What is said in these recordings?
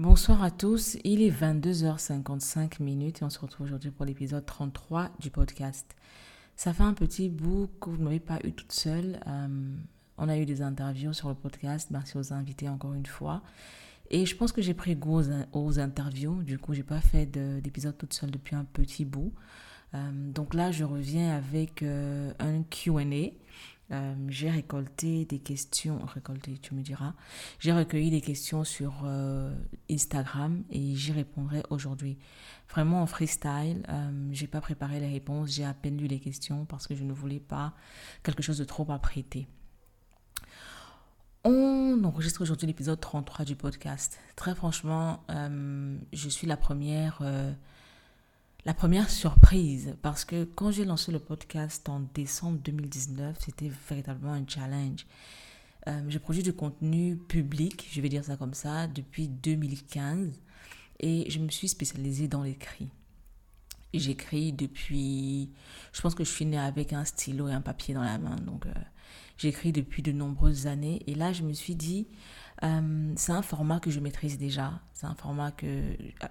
Bonsoir à tous, il est 22h55 minutes et on se retrouve aujourd'hui pour l'épisode 33 du podcast. Ça fait un petit bout que vous ne m'avez pas eu toute seule. Euh, on a eu des interviews sur le podcast, merci aux invités encore une fois. Et je pense que j'ai pris goût aux, interviews, du coup j'ai pas fait d'épisode toute seule depuis un petit bout. Euh, donc là je reviens avec euh, un Q&A euh, j'ai récolté des questions, récolté, tu me diras. J'ai recueilli des questions sur euh, Instagram et j'y répondrai aujourd'hui. Vraiment en freestyle, euh, j'ai pas préparé les réponses, j'ai à peine lu les questions parce que je ne voulais pas quelque chose de trop apprêté. On enregistre aujourd'hui l'épisode 33 du podcast. Très franchement, je suis la première la première surprise, parce que quand j'ai lancé le podcast en décembre 2019, c'était véritablement un challenge. Euh, je produis du contenu public, je vais dire ça comme ça, depuis 2015 et je me suis spécialisée dans l'écrit. J'écris depuis, je pense que je suis avec un stylo et un papier dans la main, donc euh, j'écris depuis de nombreuses années et là je me suis dit, euh, c'est un format que je maîtrise déjà. C'est un format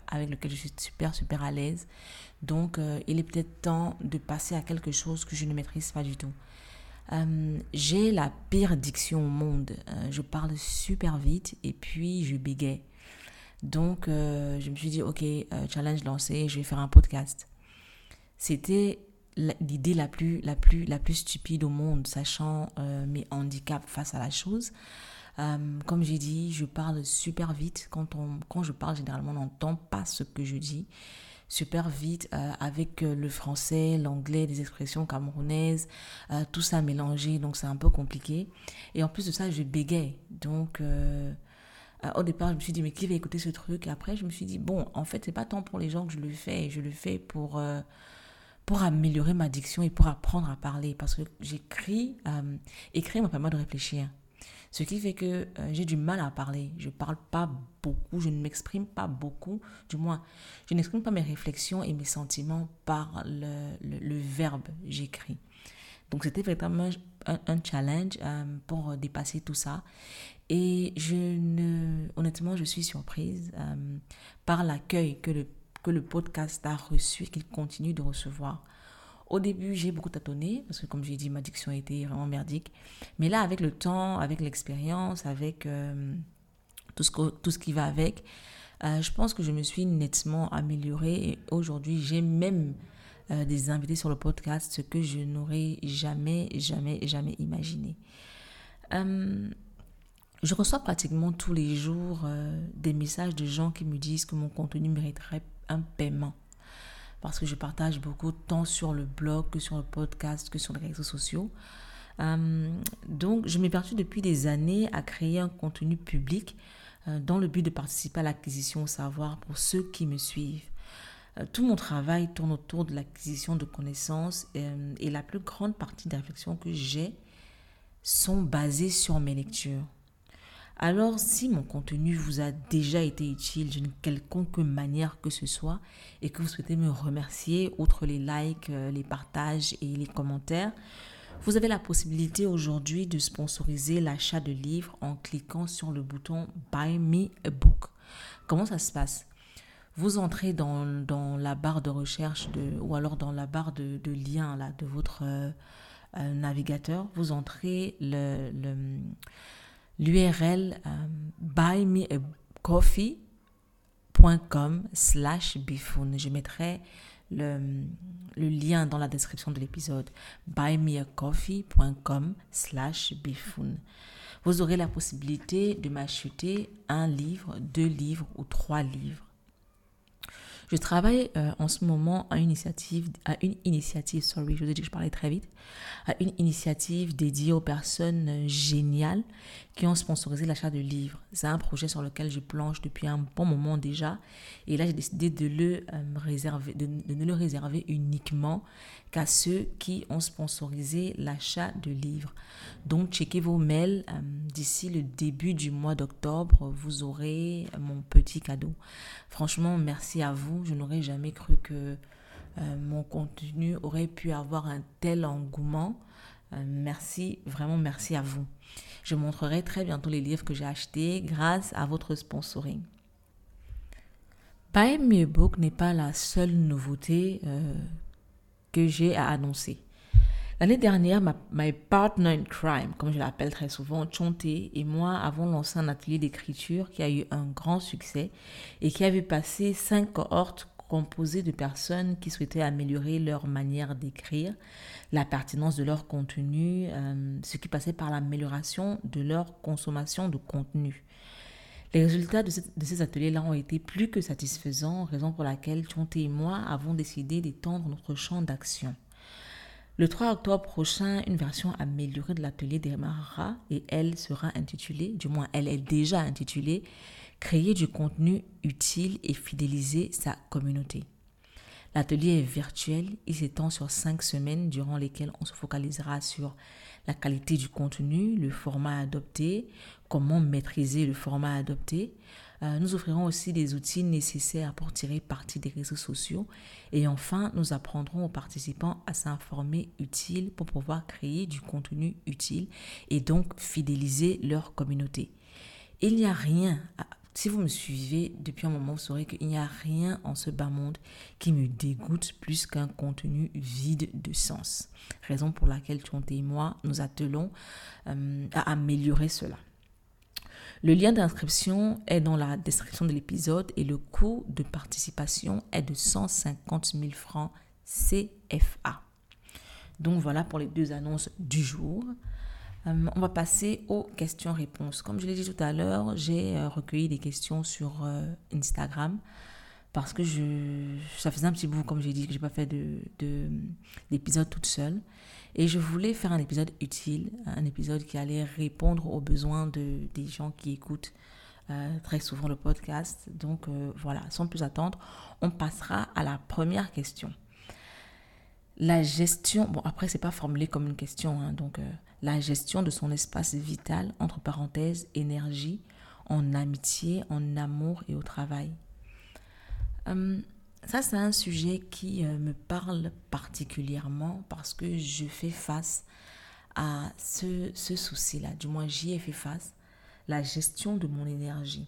avec lequel je suis super, super à l'aise. Donc, euh, il est peut-être temps de passer à quelque chose que je ne maîtrise pas du tout. Euh, j'ai la pire diction au monde. je parle super vite et puis je bégaye. Donc, je me suis dit, OK, challenge lancé, je vais faire un podcast. C'était l'idée la plus, la, plus, la plus stupide au monde, sachant mes handicaps face à la chose. Euh, comme j'ai dit, je parle super vite. Quand, on, quand je parle, généralement, on n'entend pas ce que je dis. Super vite, euh, avec euh, le français, l'anglais, des expressions camerounaises, tout ça mélangé, donc c'est un peu compliqué. Et en plus de ça, je bégaye. Donc, au départ, je me suis dit, mais qui va écouter ce truc? Et après, je me suis dit, bon, en fait, c'est pas tant pour les gens que je le fais, je le fais pour pour améliorer ma diction et pour apprendre à parler. Parce que j'écris, écrire me permet de réfléchir. Ce qui fait que euh, j'ai du mal à parler. Je ne parle pas beaucoup, je ne m'exprime pas beaucoup. Du moins, je n'exprime pas mes réflexions et mes sentiments par le, verbe j'écris. Donc c'était vraiment un, un challenge euh, pour dépasser tout ça. Et je ne, honnêtement, je suis surprise euh, par l'accueil que le, que le podcast a reçu et qu'il continue de recevoir. Au début, j'ai beaucoup tâtonné parce que, comme j'ai dit, ma diction était vraiment merdique. Mais là, avec le temps, avec l'expérience, avec euh, tout, ce qui va avec, euh, je pense que je me suis nettement améliorée. Et aujourd'hui, j'ai même euh, des invités sur le podcast, ce que je n'aurais jamais, jamais, jamais imaginé. je reçois pratiquement tous les jours des messages de gens qui me disent que mon contenu mériterait un paiement parce que je partage beaucoup tant sur le blog que sur le podcast que sur les réseaux sociaux. Euh, donc, je perdu depuis des années à créer un contenu public euh, dans le but de participer à l'acquisition au savoir pour ceux qui me suivent. Euh, tout mon travail tourne autour de l'acquisition de connaissances et la plus grande partie des réflexions que j'ai sont basées sur mes lectures. Alors, si mon contenu vous a déjà été utile d'une quelconque manière que ce soit et que vous souhaitez me remercier, outre les likes, euh, les partages et les commentaires, vous avez la possibilité aujourd'hui de sponsoriser l'achat de livres en cliquant sur le bouton Buy Me a Book. Comment ça se passe? Vous entrez dans, la barre de recherche ou alors dans la barre de, lien là, de votre euh, euh, navigateur. Vous entrez le l'URL euh, buymeacoffee.com slash bifoon. Je mettrai le, lien dans la description de l'épisode buymeacoffee.com slash bifoon. Vous aurez la possibilité de m'acheter un livre, deux livres ou trois livres je travaille euh, en ce moment à une initiative, à une initiative, sorry, je vous ai dit que je parlais très vite, à une initiative dédiée aux personnes euh, géniales qui ont sponsorisé l'achat de livres. C'est un projet sur lequel je planche depuis un bon moment déjà. Et là, j'ai décidé de, le, euh, réserver, de, ne le réserver uniquement qu'à ceux qui ont sponsorisé l'achat de livres. Donc, checkez vos mails. Euh, d'ici le début du mois d'octobre, vous aurez mon petit cadeau. Franchement, merci à vous. Je n'aurais jamais cru que euh, mon contenu aurait pu avoir un tel engouement. merci, vraiment merci à vous. Je montrerai très bientôt les livres que j'ai achetés grâce à votre sponsoring. Buy Me a Book n'est pas la seule nouveauté euh, que j'ai à annoncer. L'année dernière, ma my partner in crime, comme je l'appelle très souvent, Chonté et moi avons lancé un atelier d'écriture qui a eu un grand succès et qui avait passé cinq cohortes composées de personnes qui souhaitaient améliorer leur manière d'écrire, la pertinence de leur contenu, euh, ce qui passait par l'amélioration de leur consommation de contenu. Les résultats de, ces ateliers-là ont été plus que satisfaisants, raison pour laquelle Chonté et moi avons décidé d'étendre notre champ d'action. Le 3 octobre prochain, une version améliorée de l'atelier démarrera et elle sera intitulée, du moins elle est déjà intitulée, Créer du contenu utile et fidéliser sa communauté. L'atelier est virtuel, il s'étend sur cinq semaines durant lesquelles on se focalisera sur la qualité du contenu, le format adopté, comment maîtriser le format adopté, euh, nous offrirons aussi des outils nécessaires pour tirer parti des réseaux sociaux. Et enfin, nous apprendrons aux participants à s'informer utile pour pouvoir créer du contenu utile et donc fidéliser leur communauté. Il n'y a rien, si vous me suivez depuis un moment, vous saurez qu'il n'y a rien en ce bas monde qui me dégoûte plus qu'un contenu vide de sens. Raison pour laquelle Tonté et moi nous attelons euh, à améliorer cela. Le lien d'inscription est dans la description de l'épisode et le coût de participation est de 150 000 francs CFA. Donc voilà pour les deux annonces du jour. Euh, on va passer aux questions-réponses. Comme je l'ai dit tout à l'heure, j'ai euh, recueilli des questions sur euh, Instagram parce que je, ça faisait un petit bout, comme j'ai dit, que je n'ai pas fait d'épisode de, toute seule. Et je voulais faire un épisode utile, un épisode qui allait répondre aux besoins de, des gens qui écoutent très souvent le podcast. Donc voilà, sans plus attendre, on passera à la première question. La gestion, bon après c'est pas formulé comme une question, hein, donc la gestion de son espace vital, entre parenthèses, énergie, en amitié, en amour et au travail. Hum, ça, c'est un sujet qui euh, me parle particulièrement parce que je fais face à ce, ce souci-là. Du moins, j'y ai fait face. La gestion de mon énergie.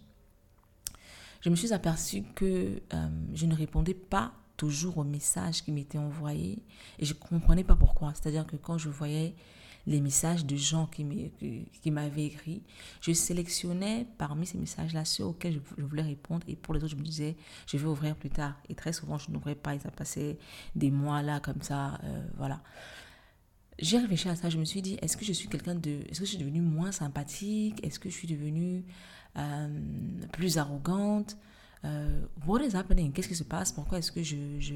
Je me suis aperçue que euh, je ne répondais pas toujours aux messages qui m'étaient envoyés et je ne comprenais pas pourquoi. C'est-à-dire que quand je voyais les messages de gens qui m'avaient écrit. Je sélectionnais parmi ces messages-là ceux auxquels je, voulais répondre et pour les autres, je me disais, je vais ouvrir plus tard. Et très souvent, je n'ouvrais pas et ça passait des mois là comme ça. Euh, voilà. J'ai réfléchi à ça, je me suis dit, est-ce que je suis quelqu'un de... Est-ce que je suis devenue moins sympathique? Est-ce que je suis devenue euh, plus arrogante? Euh, What is happening? Qu'est-ce qui se passe? Pourquoi est-ce que je, je,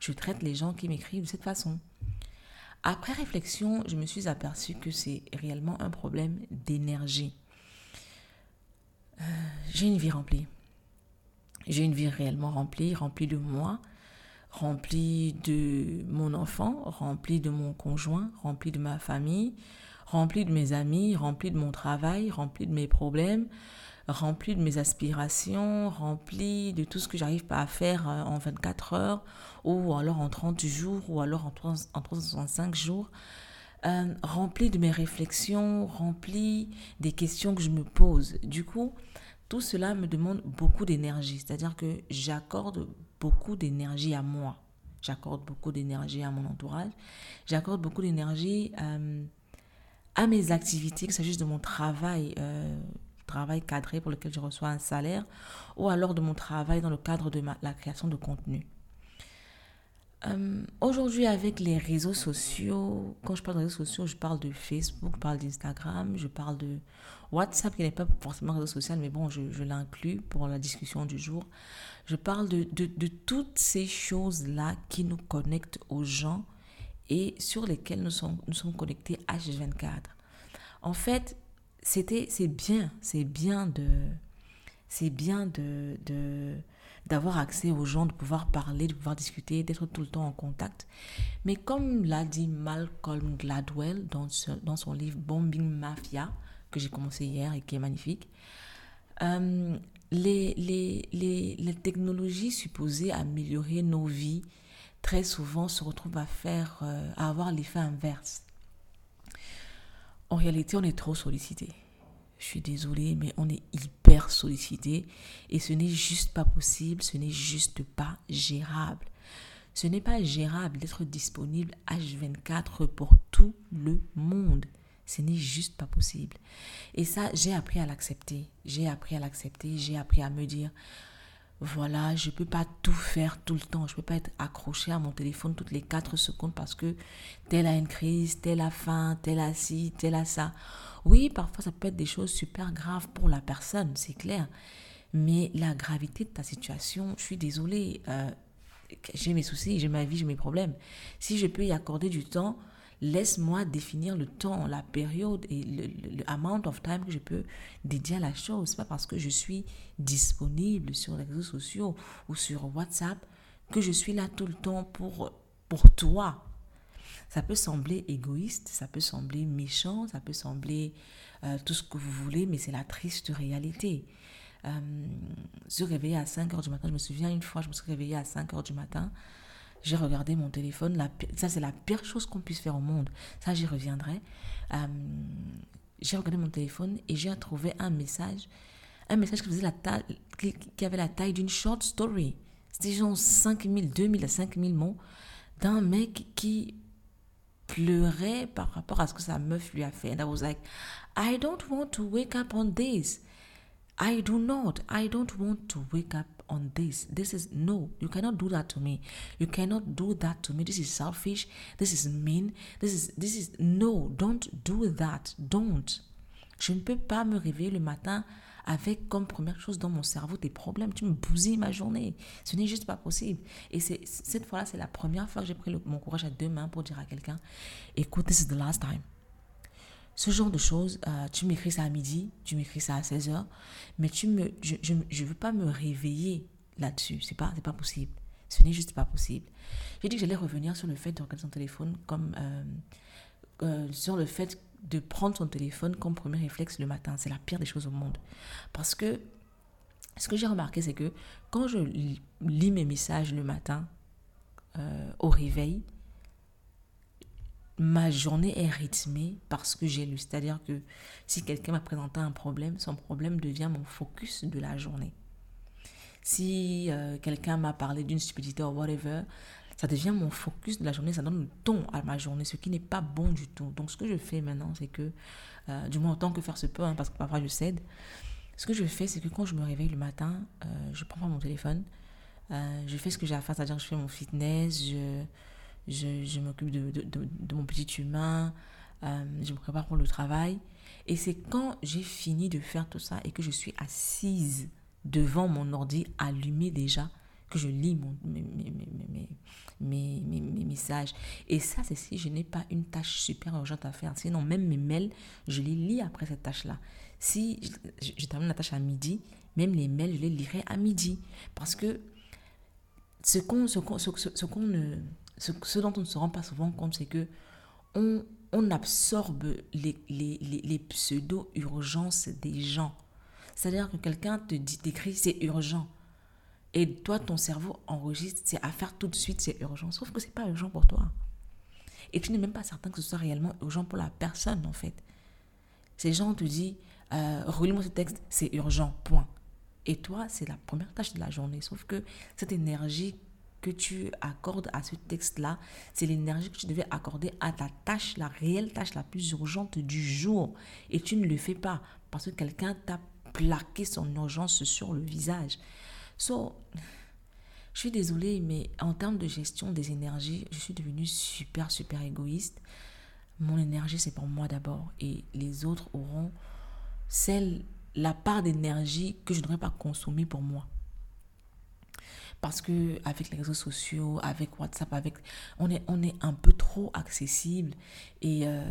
je traite les gens qui m'écrivent de cette façon? Après réflexion, je me suis aperçue que c'est réellement un problème d'énergie. Euh, j'ai une vie remplie. J'ai une vie réellement remplie, remplie de moi, remplie de mon enfant, remplie de mon conjoint, remplie de ma famille, remplie de mes amis, remplie de mon travail, remplie de mes problèmes, rempli de mes aspirations, rempli de tout ce que j'arrive pas à faire euh, en 24 heures, ou alors en 30 jours, ou alors en, 365 jours. Euh, rempli de mes réflexions, rempli des questions que je me pose. Du coup, tout cela me demande beaucoup d'énergie. C'est-à-dire que j'accorde beaucoup d'énergie à moi. J'accorde beaucoup d'énergie à mon entourage. J'accorde beaucoup d'énergie euh, à mes activités, que ce soit juste de mon travail travail cadré pour lequel je reçois un salaire, ou alors de mon travail dans le cadre de la création de contenu. Euh, aujourd'hui, avec les réseaux sociaux, quand je parle de réseaux sociaux, je parle de Facebook, je parle d'Instagram, je parle de WhatsApp, qui n'est pas forcément un réseau social, mais bon, je, l'inclus pour la discussion du jour. Je parle de, toutes ces choses-là qui nous connectent aux gens et sur lesquelles nous sommes, nous sommes connectés H24. En fait, c'était c'est bien c'est bien de c'est bien de, de d'avoir accès aux gens de pouvoir parler de pouvoir discuter d'être tout le temps en contact. Mais comme l'a dit Malcolm Gladwell dans, dans son livre Bombing Mafia que j'ai commencé hier et qui est magnifique euh, les, les, les, les technologies supposées améliorer nos vies très souvent se retrouvent à faire euh, à avoir l'effet inverse en réalité, on est trop sollicité. je suis désolée, mais on est hyper sollicité et ce n'est juste pas possible, ce n'est juste pas gérable. Ce n'est pas gérable d'être disponible H24 pour tout le monde. Ce n'est juste pas possible. Et ça, j'ai appris à l'accepter. J'ai appris à l'accepter. J'ai appris à me dire, voilà, je ne peux pas tout faire tout le temps. Je ne peux pas être accroché à mon téléphone toutes les 4 secondes parce que telle a une crise, telle a faim, telle a ci, telle a ça. Oui, parfois ça peut être des choses super graves pour la personne, c'est clair. Mais la gravité de ta situation, je suis désolée, euh, j'ai mes soucis, j'ai ma vie, j'ai mes problèmes. Si je peux y accorder du temps, laisse-moi définir le temps, la période et le, amount of time que je peux dédier à la chose. n'est pas parce que je suis disponible sur les réseaux sociaux ou sur WhatsApp que je suis là tout le temps pour, pour toi. Ça peut sembler égoïste, ça peut sembler méchant, ça peut sembler euh, tout ce que vous voulez, mais c'est la triste réalité. Euh, se réveiller à 5 heures du matin, je me souviens une fois, je me suis réveillée à 5 heures du matin j'ai regardé mon téléphone. Ça, c'est la pire chose qu'on puisse faire au monde. Ça, j'y reviendrai. Euh, j'ai regardé mon téléphone et j'ai trouvé un message. Un message qui, avait la taille d'une short story. C'était genre 5000, 2000 à 5000 mots d'un mec qui pleurait par rapport à ce que sa meuf lui a fait. And I was like, I don't want to wake up on this. I do not. I don't want to wake up on this. This is no, you cannot do that to me. You cannot do that to me. This is selfish. This is mean. This is this is no, don't do that. Don't. Je ne peux pas me réveiller le matin avec comme première chose dans mon cerveau tes problèmes. Tu me bousilles ma journée. Ce n'est juste pas possible. Et c'est cette fois-là, c'est la première fois que j'ai pris mon courage à deux mains pour dire à quelqu'un, écoute, this is the last time. Ce genre de choses, euh, tu m'écris ça à midi, tu m'écris ça à 16h, mais tu me, je ne veux pas me réveiller là-dessus. Ce n'est pas, pas possible. Ce n'est juste pas possible. J'ai dit que j'allais revenir sur le fait de regarder son téléphone comme... Euh, euh, sur le fait de prendre son téléphone comme premier réflexe le matin. C'est la pire des choses au monde. Parce que ce que j'ai remarqué, c'est que quand je lis mes messages le matin au réveil, ma journée est rythmée parce que j'ai lu. C'est-à-dire que si quelqu'un m'a présenté un problème, son problème devient mon focus de la journée. Si euh, quelqu'un m'a parlé d'une stupidité ou whatever, ça devient mon focus de la journée, ça donne le ton à ma journée, ce qui n'est pas bon du tout. Donc ce que je fais maintenant, c'est que, euh, du moins autant que faire se peut, hein, parce que parfois je cède, ce que je fais, c'est que quand je me réveille le matin, euh, je prends mon téléphone, je fais ce que j'ai à faire, c'est-à-dire que je fais mon fitness, je je, m'occupe de, mon petit humain, euh, je me prépare pour le travail. Et c'est quand j'ai fini de faire tout ça et que je suis assise devant mon ordi allumé déjà que je lis mon, mes, mes, mes, messages. Et ça, c'est si je n'ai pas une tâche super urgente à faire. Sinon, même mes mails, je les lis après cette tâche-là. Si je, termine la tâche à midi, même les mails, je les lirai à midi. Parce que ce qu'on ce ce, qu'on ne ce, dont on ne se rend pas souvent compte, c'est que on, on absorbe les, les, les, pseudo-urgences des gens. C'est-à-dire que quelqu'un te dit, t'écrit, c'est urgent. Et toi, ton cerveau enregistre, c'est à faire tout de suite, c'est urgent. Sauf que c'est pas urgent pour toi. Et tu n'es même pas certain que ce soit réellement urgent pour la personne, en fait. Ces gens te disent, euh, relis-moi ce texte, c'est urgent, point. Et toi, c'est la première tâche de la journée. Sauf que cette énergie que tu accordes à ce texte-là, c'est l'énergie que tu devais accorder à ta tâche, la réelle tâche la plus urgente du jour. Et tu ne le fais pas parce que quelqu'un t'a plaqué son urgence sur le visage. So, je suis désolée, mais en termes de gestion des énergies, je suis devenue super, super égoïste. Mon énergie, c'est pour moi d'abord. Et les autres auront celle, la part d'énergie que je ne devrais pas consommer pour moi parce que avec les réseaux sociaux, avec WhatsApp, avec on est on est un peu trop accessible et euh,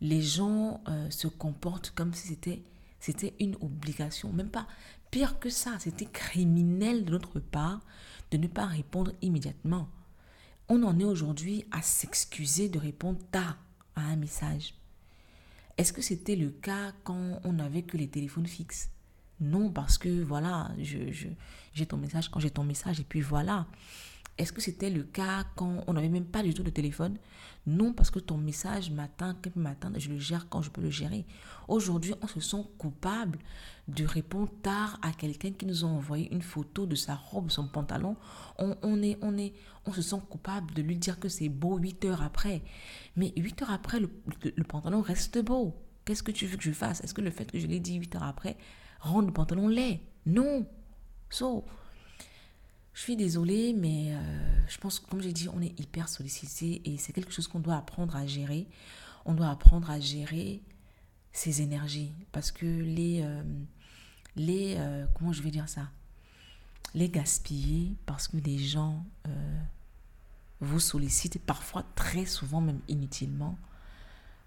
les gens euh, se comportent comme si c'était c'était une obligation, même pas pire que ça, c'était criminel de notre part de ne pas répondre immédiatement. On en est aujourd'hui à s'excuser de répondre tard à un message. Est-ce que c'était le cas quand on n'avait que les téléphones fixes? Non, parce que voilà, je, j'ai ton message quand j'ai ton message et puis voilà. Est-ce que c'était le cas quand on n'avait même pas du tout de téléphone? Non, parce que ton message m'atteint, quand m'atteint, je le gère quand je peux le gérer. Aujourd'hui, on se sent coupable de répondre tard à quelqu'un qui nous a envoyé une photo de sa robe, son pantalon. On, est, on, est, on se sent coupable de lui dire que c'est beau 8 heures après. Mais 8 heures après, le, le pantalon reste beau. Qu'est-ce que tu veux que je fasse? Est-ce que le fait que je l'ai dit 8 heures après rend le pantalon laid Non. So, je suis désolée, mais euh, je pense comme j'ai dit, on est hyper sollicité et c'est quelque chose qu'on doit apprendre à gérer. On doit apprendre à gérer ses énergies parce que les, euh, les euh, comment je vais dire ça, les gaspiller parce que des gens vous sollicitent parfois très souvent même inutilement.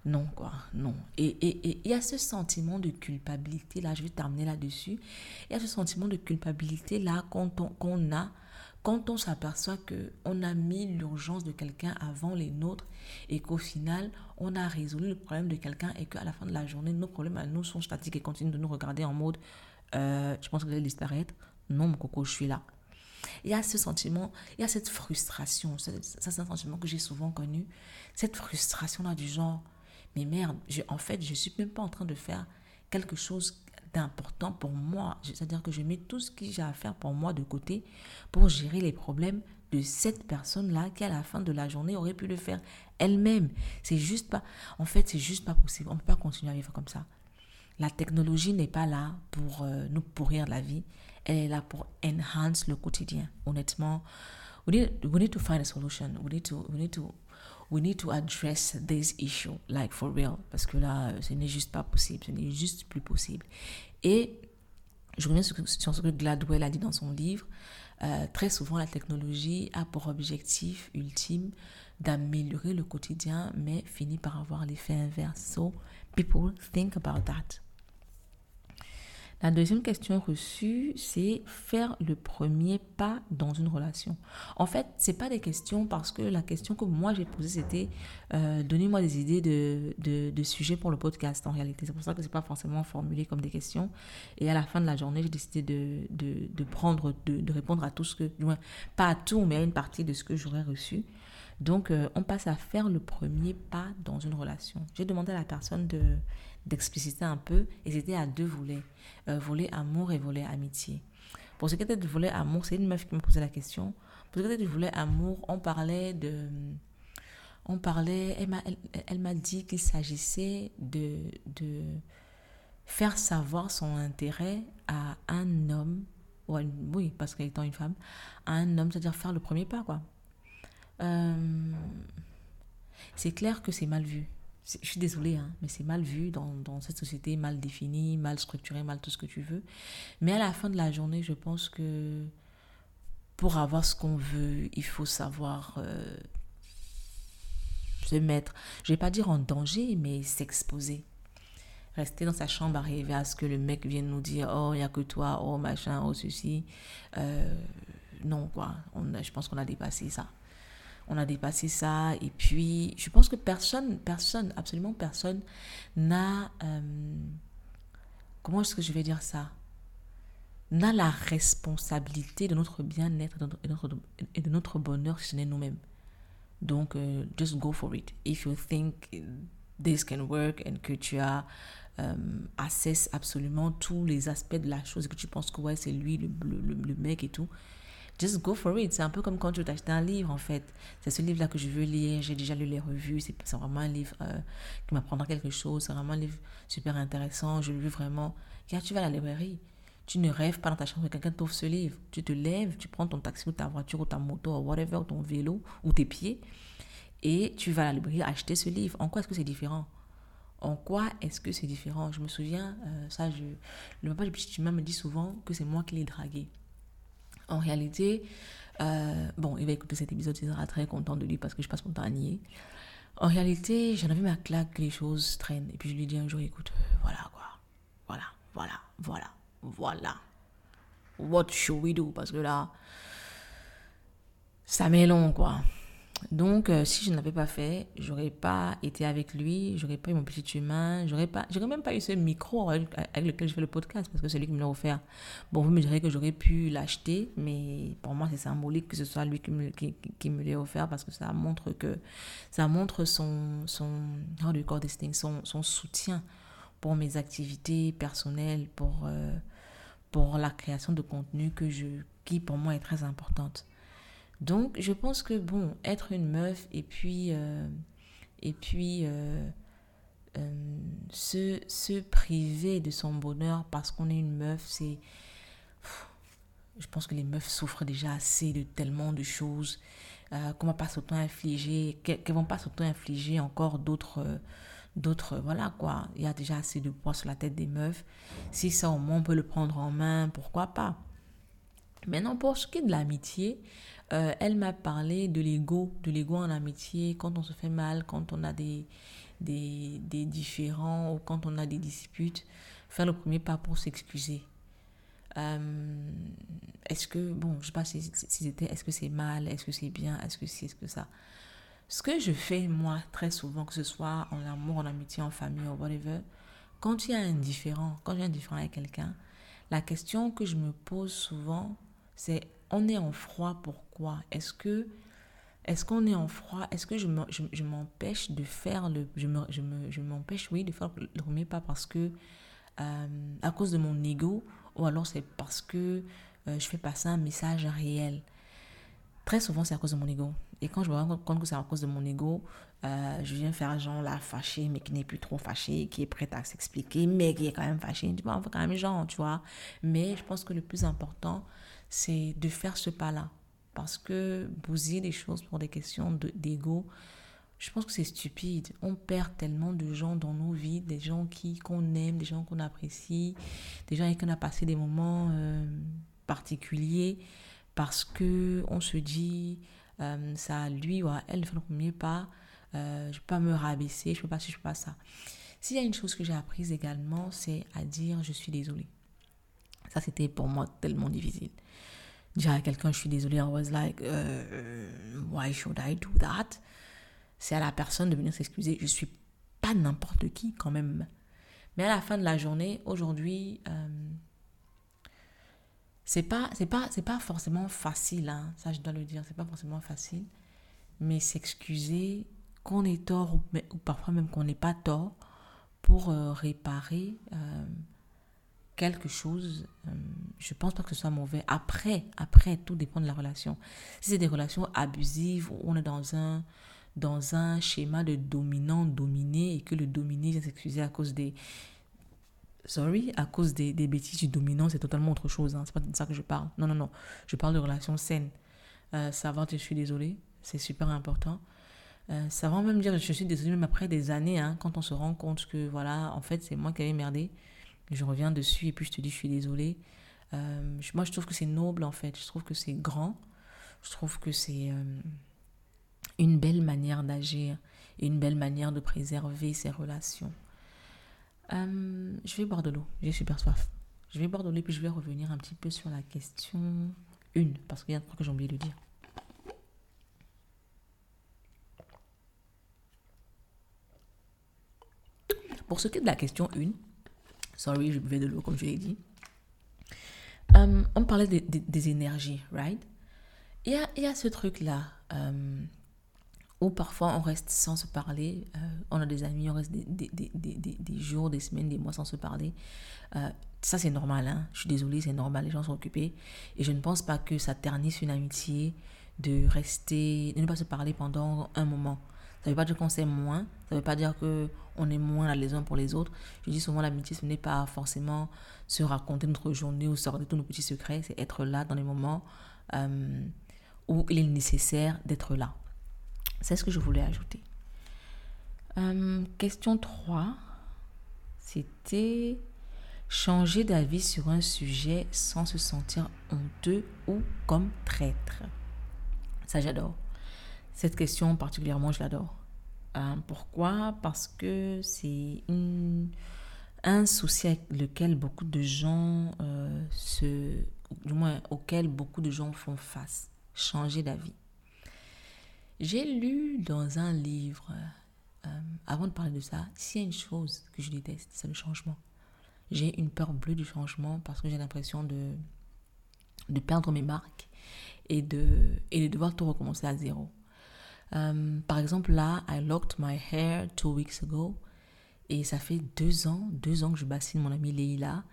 Non, quoi, non. Et il y a ce sentiment de culpabilité, là, je vais terminer là-dessus. Il y a ce sentiment de culpabilité, là, qu'on a quand on s'aperçoit qu'on a mis l'urgence de quelqu'un avant les nôtres et qu'au final, on a résolu le problème de quelqu'un et qu'à la fin de la journée, nos problèmes à nous sont statiques et continuent de nous regarder en mode euh, Je pense que vous allez disparaître. Non, mon coco, je suis là. Il y a ce sentiment, il y a cette frustration. Ça, c'est un sentiment que j'ai souvent connu. Cette frustration-là du genre mais merde, en fait, je ne suis même pas en train de faire quelque chose d'important pour moi. C'est-à-dire que je mets tout ce que j'ai à faire pour moi de côté pour gérer les problèmes de cette personne-là qui, à la fin de la journée, aurait pu le faire elle-même. C'est juste pas. En fait, c'est juste pas possible. On ne peut pas continuer à vivre comme ça. La technologie n'est pas là pour euh, nous pourrir la vie. Elle est là pour enhance le quotidien. Honnêtement, we need, we need to find a solution. We need to we need to address this issue, like for real, parce que là, euh, ce n'est juste pas possible, ce n'est juste plus possible. Et je reviens sur, ce que Gladwell a dit dans son livre. Euh, très souvent, la technologie a pour objectif ultime d'améliorer le quotidien, mais finit par avoir l'effet inverse. So, people think about that. La deuxième question reçue, c'est faire le premier pas dans une relation. En fait, ce n'est pas des questions parce que la question que moi j'ai posée, c'était euh, donnez-moi des idées de, de, sujets pour le podcast en réalité. C'est pour ça que ce n'est pas forcément formulé comme des questions. Et à la fin de la journée, j'ai décidé de, de, prendre, de, répondre à tout ce que, pas à tout, mais à une partie de ce que j'aurais reçu. Donc, euh, on passe à faire le premier pas dans une relation. J'ai demandé à la personne de d'expliciter un peu, et c'était à deux volets, euh, volet amour et volet amitié. Pour ce qui était du volet amour, c'est une meuf qui me posait la question. Pour ce qui était du volet amour, on parlait de... On parlait, elle m'a elle, m'a dit qu'il s'agissait de, de faire savoir son intérêt à un homme, ou oui, parce qu'elle étant une femme, à un homme, c'est-à-dire faire le premier pas, quoi. Euh, c'est clair que c'est mal vu je suis désolée, hein, mais c'est mal vu dans, dans, cette société, mal définie, mal structurée, mal tout ce que tu veux. Mais à la fin de la journée, je pense que pour avoir ce qu'on veut, il faut savoir euh, se mettre, je vais pas dire en danger, mais s'exposer. Rester dans sa chambre, arriver à ce que le mec vienne nous dire Oh, il n'y a que toi, oh, machin, oh, ceci. Euh, non, quoi. On je pense qu'on a dépassé ça on a dépassé ça. Et puis, je pense que personne, personne, absolument personne n'a... Euh, comment est-ce que je vais dire ça? N'a la responsabilité de notre bien-être et de notre bonheur si ce n'est nous-mêmes. Donc, euh, just go for it. If you think this can work and que tu as euh, assess absolument tous les aspects de la chose et que tu penses que ouais, c'est lui le, le, le, mec et tout, just go for it. C'est un peu comme quand tu veux t'acheter un livre, en fait. C'est ce livre-là que je veux lire. J'ai déjà lu les revues. C'est vraiment un livre euh, qui m'apprendra quelque chose. C'est vraiment un livre super intéressant. Je le veux vraiment. Car tu vas à la librairie. Tu ne rêves pas dans ta chambre que quelqu'un t'offre ce livre. Tu te lèves, tu prends ton taxi ou ta voiture ou ta moto ou whatever, ou ton vélo ou tes pieds et tu vas à la librairie acheter ce livre. En quoi est-ce que c'est différent? En quoi est-ce que c'est différent? Je me souviens, euh, ça, je, le papa du petit humain me dit souvent que c'est moi qui l'ai dragué. En réalité, euh, bon, il va écouter cet épisode, il sera très content de lui parce que je passe mon temps à nier. En réalité, j'en avais ma claque que les choses traînent. Et puis je lui dis un jour, écoute, euh, voilà quoi. Voilà, voilà, voilà, voilà. What should we do? Parce que là, ça met long quoi. Donc, euh, si je n'avais pas fait, j'aurais pas été avec lui, j'aurais pas eu mon petit humain, j'aurais pas, j'aurais même pas eu ce micro avec, lequel je fais le podcast parce que c'est lui qui me l'a offert. Bon, vous me direz que j'aurais pu l'acheter, mais pour moi c'est symbolique que ce soit lui qui me, qui, l'ait offert parce que ça montre que ça montre son son thing, son, son soutien pour mes activités personnelles, pour euh, pour la création de contenu que je qui pour moi est très importante. Donc, je pense que, bon, être une meuf et puis, euh, et puis euh, euh, se, priver de son bonheur parce qu'on est une meuf, c'est... Je pense que les meufs souffrent déjà assez de tellement de choses qu'on va pas s'auto-infliger, qu'elles vont pas s'auto-infliger encore d'autres d'autres voilà quoi. Il y a déjà assez de poids sur la tête des meufs. Si ça au moins on peut le prendre en main pourquoi pas? Maintenant pour ce qui est de l'amitié euh, elle m'a parlé de l'ego, de l'ego en amitié, quand on se fait mal, quand on a des, des, des différends ou quand on a des disputes, faire le premier pas pour s'excuser. Euh, est-ce que, bon, je sais pas si, c'était, est-ce que c'est mal, est-ce que c'est bien, est-ce que c'est, ce que ça. Ce que je fais, moi, très souvent, que ce soit en amour, en amitié, en famille ou whatever, quand il y a un différent, quand j'ai un différent avec quelqu'un, la question que je me pose souvent, c'est on est en froid, pourquoi? Est-ce que est-ce qu'on est en froid? Est-ce que je m'empêche de faire le je me, je m'empêche oui de faire le premier pas parce que euh, à cause de mon ego ou alors c'est parce que euh, je fais passer un message réel? Très souvent c'est à cause de mon ego. Et quand je me rends compte que c'est à cause de mon ego, euh, je viens faire genre la fâchée, mais qui n'est plus trop fâchée, qui est prête à s'expliquer, mais qui est quand même fâchée. Tu vois, on fait quand même genre, tu vois. Mais je pense que le plus important, c'est de faire ce pas-là. Parce que bousiller les choses pour des questions d'ego, je pense que c'est stupide. On perd tellement de gens dans nos vies, des gens qui qu'on aime, des gens qu'on apprécie, des gens avec qui on a passé des moments euh, particuliers, parce que on se dit, euh, ça lui ou elle fait le premier pas, euh, je peux pas me rabaisser, je peux pas si je peux pas ça. S'il y a une chose que j'ai apprise également, c'est à dire je suis désolée. Ça, c'était pour moi tellement difficile. Dire à quelqu'un, je suis désolée, I was like, euh, why should I do that? C'est à la personne de venir s'excuser. Je suis pas n'importe qui quand même. Mais à la fin de la journée, aujourd'hui, euh, c'est pas, pas, pas forcément facile, hein. ça je dois le dire, c'est pas forcément facile. Mais s'excuser qu'on est tort ou, parfois même qu'on n'est pas tort pour euh, réparer euh, quelque chose, euh, je pense pas que ce soit mauvais. Après, après, tout dépend de la relation. Si c'est des relations abusives où on est dans un, dans un schéma de dominant-dominé et que le dominé vient s'excuser à cause des... Sorry, à cause des, des bêtises du dominant, c'est totalement autre chose. Hein. C'est pas de ça que je parle. Non, non, non. Je parle de relations saines. Euh, savoir je suis désolée, c'est super important. Euh, savoir même dire je suis désolée, même après des années, hein, quand on se rend compte que, voilà, en fait, c'est moi qui avais merdé je reviens dessus et puis je te dis je suis désolée. Euh, moi, je trouve que c'est noble en fait. Je trouve que c'est grand. Je trouve que c'est euh, une belle manière d'agir et une belle manière de préserver ses relations. Euh, je vais boire de l'eau. J'ai super soif. Je vais boire de l'eau et puis je vais revenir un petit peu sur la question 1 parce qu'il y a un truc que j'ai oublié de dire. Pour ce qui est de la question 1, Sorry, je buvais de l'eau, comme je l'ai dit. Um, on parlait des énergies, right? Il y a, ce truc-là um, où parfois on reste sans se parler. Euh, on a des amis, on reste des, jours, des semaines, des mois sans se parler. Euh, ça, c'est normal. Hein? Je suis désolée, c'est normal. Les gens sont occupés. Et je ne pense pas que ça ternisse une amitié de rester, de ne pas se parler pendant un moment. Ça ne veut pas dire qu'on s'aime moins, ça ne veut pas dire qu'on est moins les uns pour les autres. Je dis souvent l'amitié, ce n'est pas forcément se raconter notre journée ou sortir tous nos petits secrets, c'est être là dans les moments euh, où il est nécessaire d'être là. C'est ce que je voulais ajouter. Euh, question 3, c'était changer d'avis sur un sujet sans se sentir honteux ou comme traître. Ça, j'adore. Cette question particulièrement, je l'adore. Euh, pourquoi? Parce que c'est un souci lequel beaucoup de gens euh, se, du moins auquel beaucoup de gens font face, changer d'avis. J'ai lu dans un livre, euh, avant de parler de ça, s'il y a une chose que je déteste, c'est le changement. J'ai une peur bleue du changement parce que j'ai l'impression de, de perdre mes marques et de, et de devoir tout recommencer à zéro. Euh, par exemple, là, I locked my hair two weeks ago. Et ça fait deux ans, deux ans que je bassine mon amie Leila,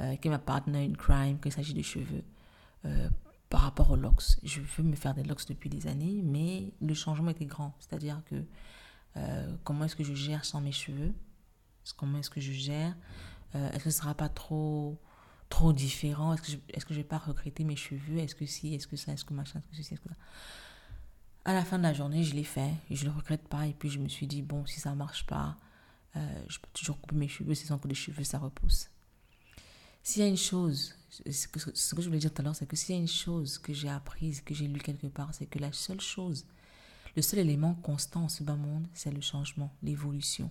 euh, qui est ma partner in crime quand il s'agit de cheveux, euh, par rapport aux locks. Je veux me faire des locks depuis des années, mais le changement était grand. C'est-à-dire que comment est-ce que je gère sans mes cheveux? Comment est-ce que je gère? Est-ce que ce ne sera pas trop trop différent? Est-ce que je je vais pas regretter mes cheveux? Est-ce que si? Est-ce que ça? Est-ce que machin? Est-ce que ceci? Est-ce que ça? À la fin de la journée, je l'ai fait. Je ne le regrette pas. Et puis je me suis dit, bon, si ça ne marche pas, euh, je peux toujours couper mes cheveux, c'est sans que les cheveux, ça repousse. S'il y a une chose, ce que, je voulais dire tout à l'heure, c'est que s'il y a une chose que j'ai apprise, que j'ai lu quelque part, c'est que la seule chose, le seul élément constant en ce bas monde, c'est le changement, l'évolution.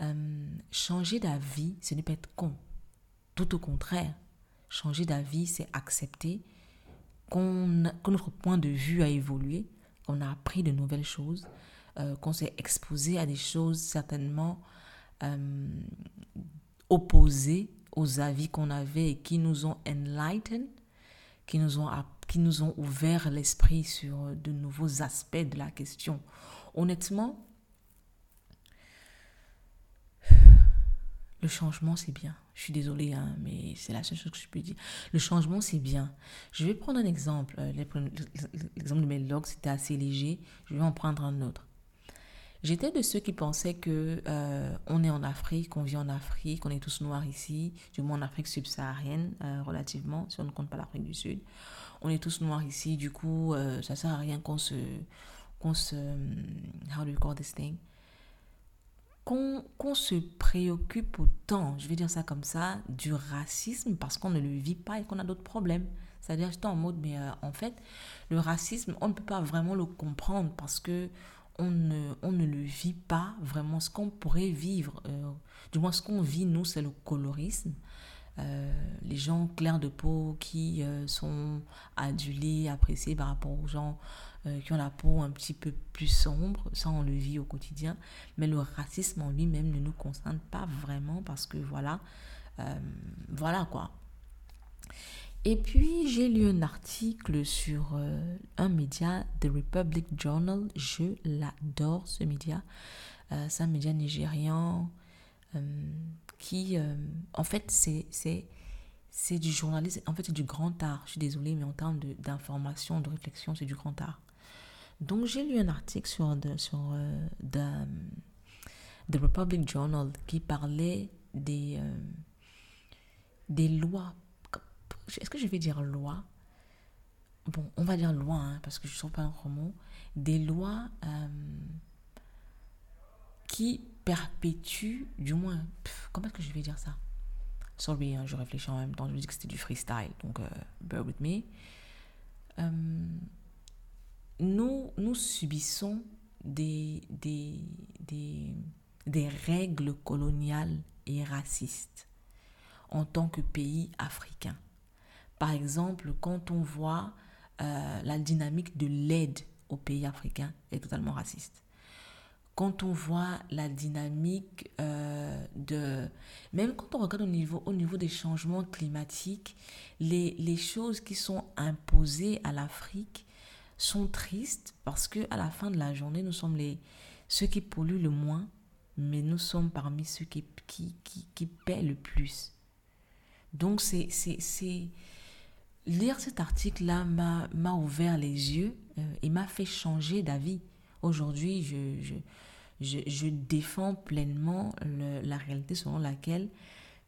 Euh, changer d'avis, ce n'est pas être con. Tout au contraire, changer d'avis, c'est accepter qu'on, que notre point de vue a évolué, qu'on a appris de nouvelles choses, euh, qu'on s'est exposé à des choses certainement euh, opposées aux avis qu'on avait et qui nous ont enlightened, qui nous ont, qui nous ont ouvert l'esprit sur de nouveaux aspects de la question. Honnêtement, le changement, c'est bien. Je suis désolée, hein, mais c'est la seule chose que je peux dire. Le changement, c'est bien. Je vais prendre un exemple. Euh, l'exemple de mes logs, c'était assez léger. Je vais en prendre un autre. J'étais de ceux qui pensaient que euh, on est en Afrique, on vit en Afrique, on est tous noirs ici, du moins en Afrique subsaharienne euh, relativement, si on ne compte pas l'Afrique du Sud. On est tous noirs ici, du coup, euh, ça sert à rien qu'on se, qu'on se, how do you call this thing, qu'on se préoccupe autant, je vais dire ça comme ça, du racisme parce qu'on ne le vit pas et qu'on a d'autres problèmes. C'est-à-dire, j'étais en mode, mais en fait, le racisme, on ne peut pas vraiment le comprendre parce que on ne, on ne le vit pas vraiment. Ce qu'on pourrait vivre, euh, du moins ce qu'on vit, nous, c'est le colorisme. Euh, les gens clairs de peau qui euh, sont adulés, appréciés par rapport aux gens qui ont la peau un petit peu plus sombre, ça on le vit au quotidien, mais le racisme en lui-même ne nous concerne pas vraiment parce que voilà, voilà quoi. Et puis, j'ai lu un article sur euh, un média, The Republic Journal. Je l'adore, ce média. Euh, c'est un média nigérian euh, qui, en fait, c'est, c'est, c'est du journalisme. En fait, c'est du grand art. Je suis désolée, mais en termes d'information, de, réflexion, c'est du grand art. Donc, j'ai lu un article sur, sur the, Republic Journal qui parlait des, des lois est-ce que je vais dire loi? Bon, on va dire loi, hein, parce que je ne sens pas un mot. Des lois euh, qui perpétuent, du moins, comment est-ce que je vais dire ça? Sorry, hein, je réfléchis en même temps, je me dis que c'était du freestyle, donc euh, bear with me. Nous, nous subissons des, des, des, des règles coloniales et racistes en tant que pays africain. Par exemple, quand on voit euh, la dynamique de l'aide aux pays africains est totalement raciste. Quand on voit la dynamique euh, de... Même quand on regarde au niveau, au niveau des changements climatiques, les, les choses qui sont imposées à l'Afrique sont tristes parce que à la fin de la journée, nous sommes les, ceux qui polluent le moins, mais nous sommes parmi ceux qui, qui, qui, paient le plus. Donc c'est lire cet article-là m'a ouvert les yeux euh, et m'a fait changer d'avis. Aujourd'hui, je, je, je, je, défends pleinement la réalité selon laquelle,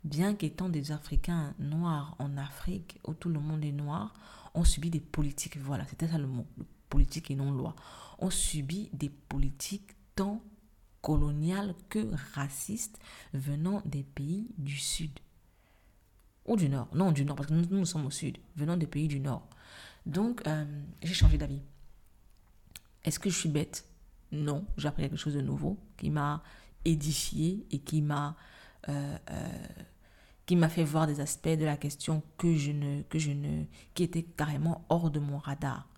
bien qu'étant des Africains noirs en Afrique, où tout le monde est noir, on subit des politiques, voilà, c'était ça le mot, politique et non loi. On subit des politiques tant coloniales que racistes venant des pays du Sud ou du nord. Non, du nord, parce que nous, nous sommes au sud, venant des pays du nord. Donc, euh, j'ai changé d'avis. Est-ce que je suis bête? Non, j'ai appris quelque chose de nouveau qui m'a édifié et qui m'a euh, euh, qui m'a fait voir des aspects de la question que je ne que je ne qui étaient carrément hors de mon radar.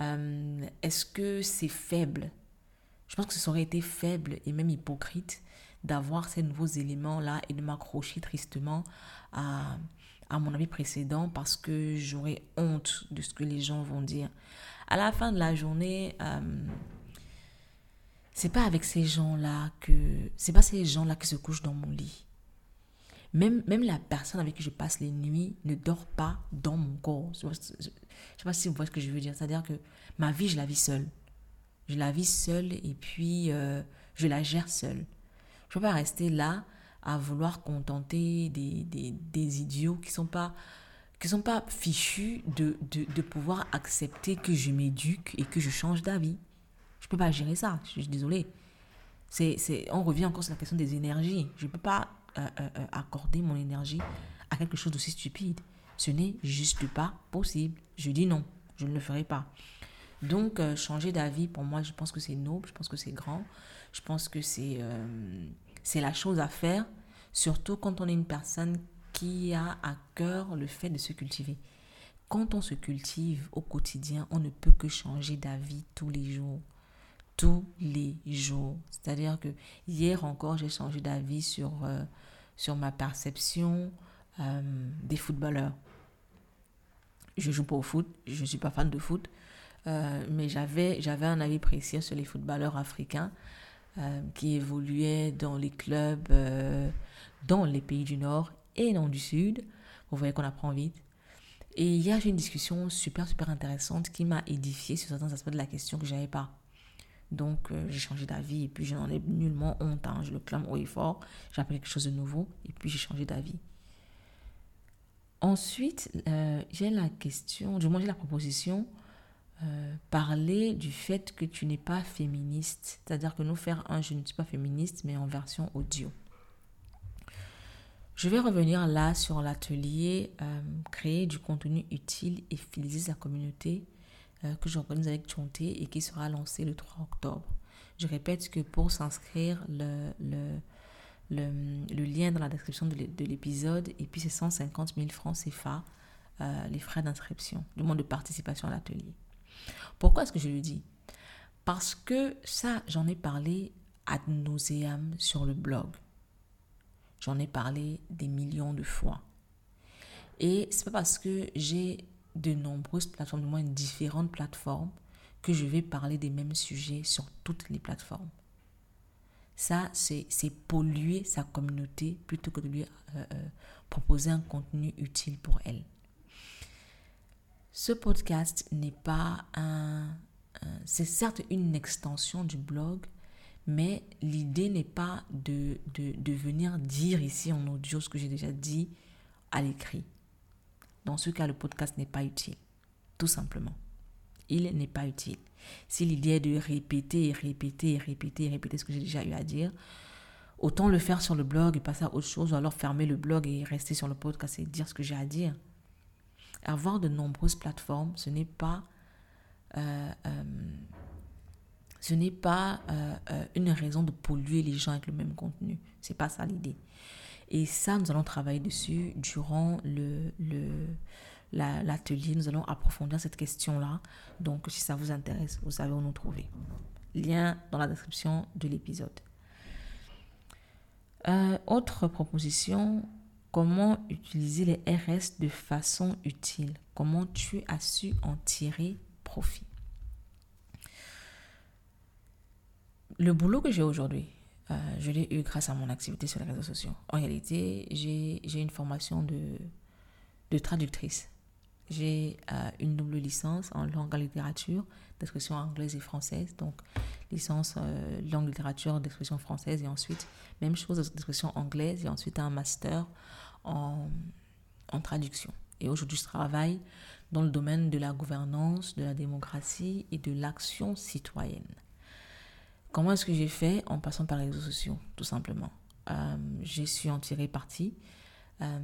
Euh, est-ce que c'est faible? Je pense que ce aurait été faible et même hypocrite d'avoir ces nouveaux éléments-là et de m'accrocher tristement à, à mon avis précédent parce que j'aurais honte de ce que les gens vont dire. À la fin de la journée, euh, c'est pas avec ces gens-là que c'est pas ces gens-là qui se couchent dans mon lit. Même, même la personne avec qui je passe les nuits ne dort pas dans mon corps. Je ne sais pas si vous voyez ce que je veux dire. C'est-à-dire que ma vie, je la vis seule. Je la vis seule et puis euh, je la gère seule. Je ne peux pas rester là à vouloir contenter des, des, des idiots qui ne sont pas sont pas fichus de, de, de pouvoir accepter que je m'éduque et que je change d'avis. Je ne peux pas gérer ça, je suis désolée. C'est, on revient encore sur la question des énergies. Je ne peux pas euh, euh, euh, accorder mon énergie à quelque chose d'aussi stupide. Ce n'est juste pas possible. Je dis non, je ne le ferai pas. Donc, changer d'avis, pour moi, je pense que c'est noble, je pense que c'est grand, je pense que c'est, c'est la chose à faire, surtout quand on est une personne qui a à cœur le fait de se cultiver. Quand on se cultive au quotidien, on ne peut que changer d'avis tous les jours. Tous les jours. C'est-à-dire que hier encore, j'ai changé d'avis sur, euh, sur ma perception euh, des footballeurs. Je joue pas au foot, je ne suis pas fan de foot, euh, mais j'avais, j'avais un avis précis sur les footballeurs africains qui évoluaient dans les clubs dans les pays du Nord et non du Sud. Vous voyez qu'on apprend vite. Et hier, j'ai une discussion super, super intéressante qui m'a édifié sur certains aspects de la question que je n'avais pas. Donc, euh, j'ai changé d'avis et puis je n'en ai nullement honte. Hein. Je le clame haut et fort. J'ai appris quelque chose de nouveau et puis j'ai changé d'avis. Ensuite, euh, j'ai la question, du moins j'ai la proposition, euh, parler du fait que tu n'es pas féministe. C'est-à-dire que nous faire un je ne suis pas féministe, mais en version audio. Je vais revenir là sur l'atelier créer du contenu utile et fidéliser sa communauté euh, que j'organise avec Chonté et qui sera lancé le 3 octobre. Je répète que pour s'inscrire, le, le, le, lien dans la description de l'épisode et puis c'est 150 000 francs CFA, euh, les frais d'inscription, du monde de participation à l'atelier. Pourquoi est-ce que je le dis? Parce que ça, j'en ai parlé ad nauseam sur le blog. J'en ai parlé des millions de fois. Et c'est pas parce que j'ai de nombreuses plateformes, du moins différentes plateformes, que je vais parler des mêmes sujets sur toutes les plateformes. Ça, c'est polluer sa communauté plutôt que de lui euh, euh, proposer un contenu utile pour elle. Ce podcast n'est pas un c'est certes une extension du blog, mais l'idée n'est pas de, de, venir dire ici en audio ce que j'ai déjà dit à l'écrit. Dans ce cas, le podcast n'est pas utile. Tout simplement. Il n'est pas utile. Si l'idée est de répéter et répéter et répéter et répéter ce que j'ai déjà eu à dire, autant le faire sur le blog et passer à autre chose, ou alors fermer le blog et rester sur le podcast et dire ce que j'ai à dire. Avoir de nombreuses plateformes, ce n'est pas euh, euh, ce n'est pas euh, une raison de polluer les gens avec le même contenu. C'est pas ça l'idée. Et ça, nous allons travailler dessus durant le, le, l'atelier. nous allons approfondir cette question-là. Donc, si ça vous intéresse, vous savez où nous trouver. Lien dans la description de l'épisode. Euh, autre proposition, comment utiliser les RS de façon utile? Comment tu as su en tirer profit? Le boulot que j'ai aujourd'hui, euh, je l'ai eu grâce à mon activité sur les réseaux sociaux. En réalité, j'ai une formation de, de traductrice. J'ai euh, une double licence en langue et littérature, d'expression anglaise et française. Donc, licence euh, langue littérature d'expression française et ensuite, même chose d'expression anglaise et ensuite un master en, en traduction. Et aujourd'hui, je travaille dans le domaine de la gouvernance, de la démocratie et de l'action citoyenne. Comment est-ce que j'ai fait En passant par les réseaux sociaux, tout simplement? Euh, j'ai su en tirer parti. Euh,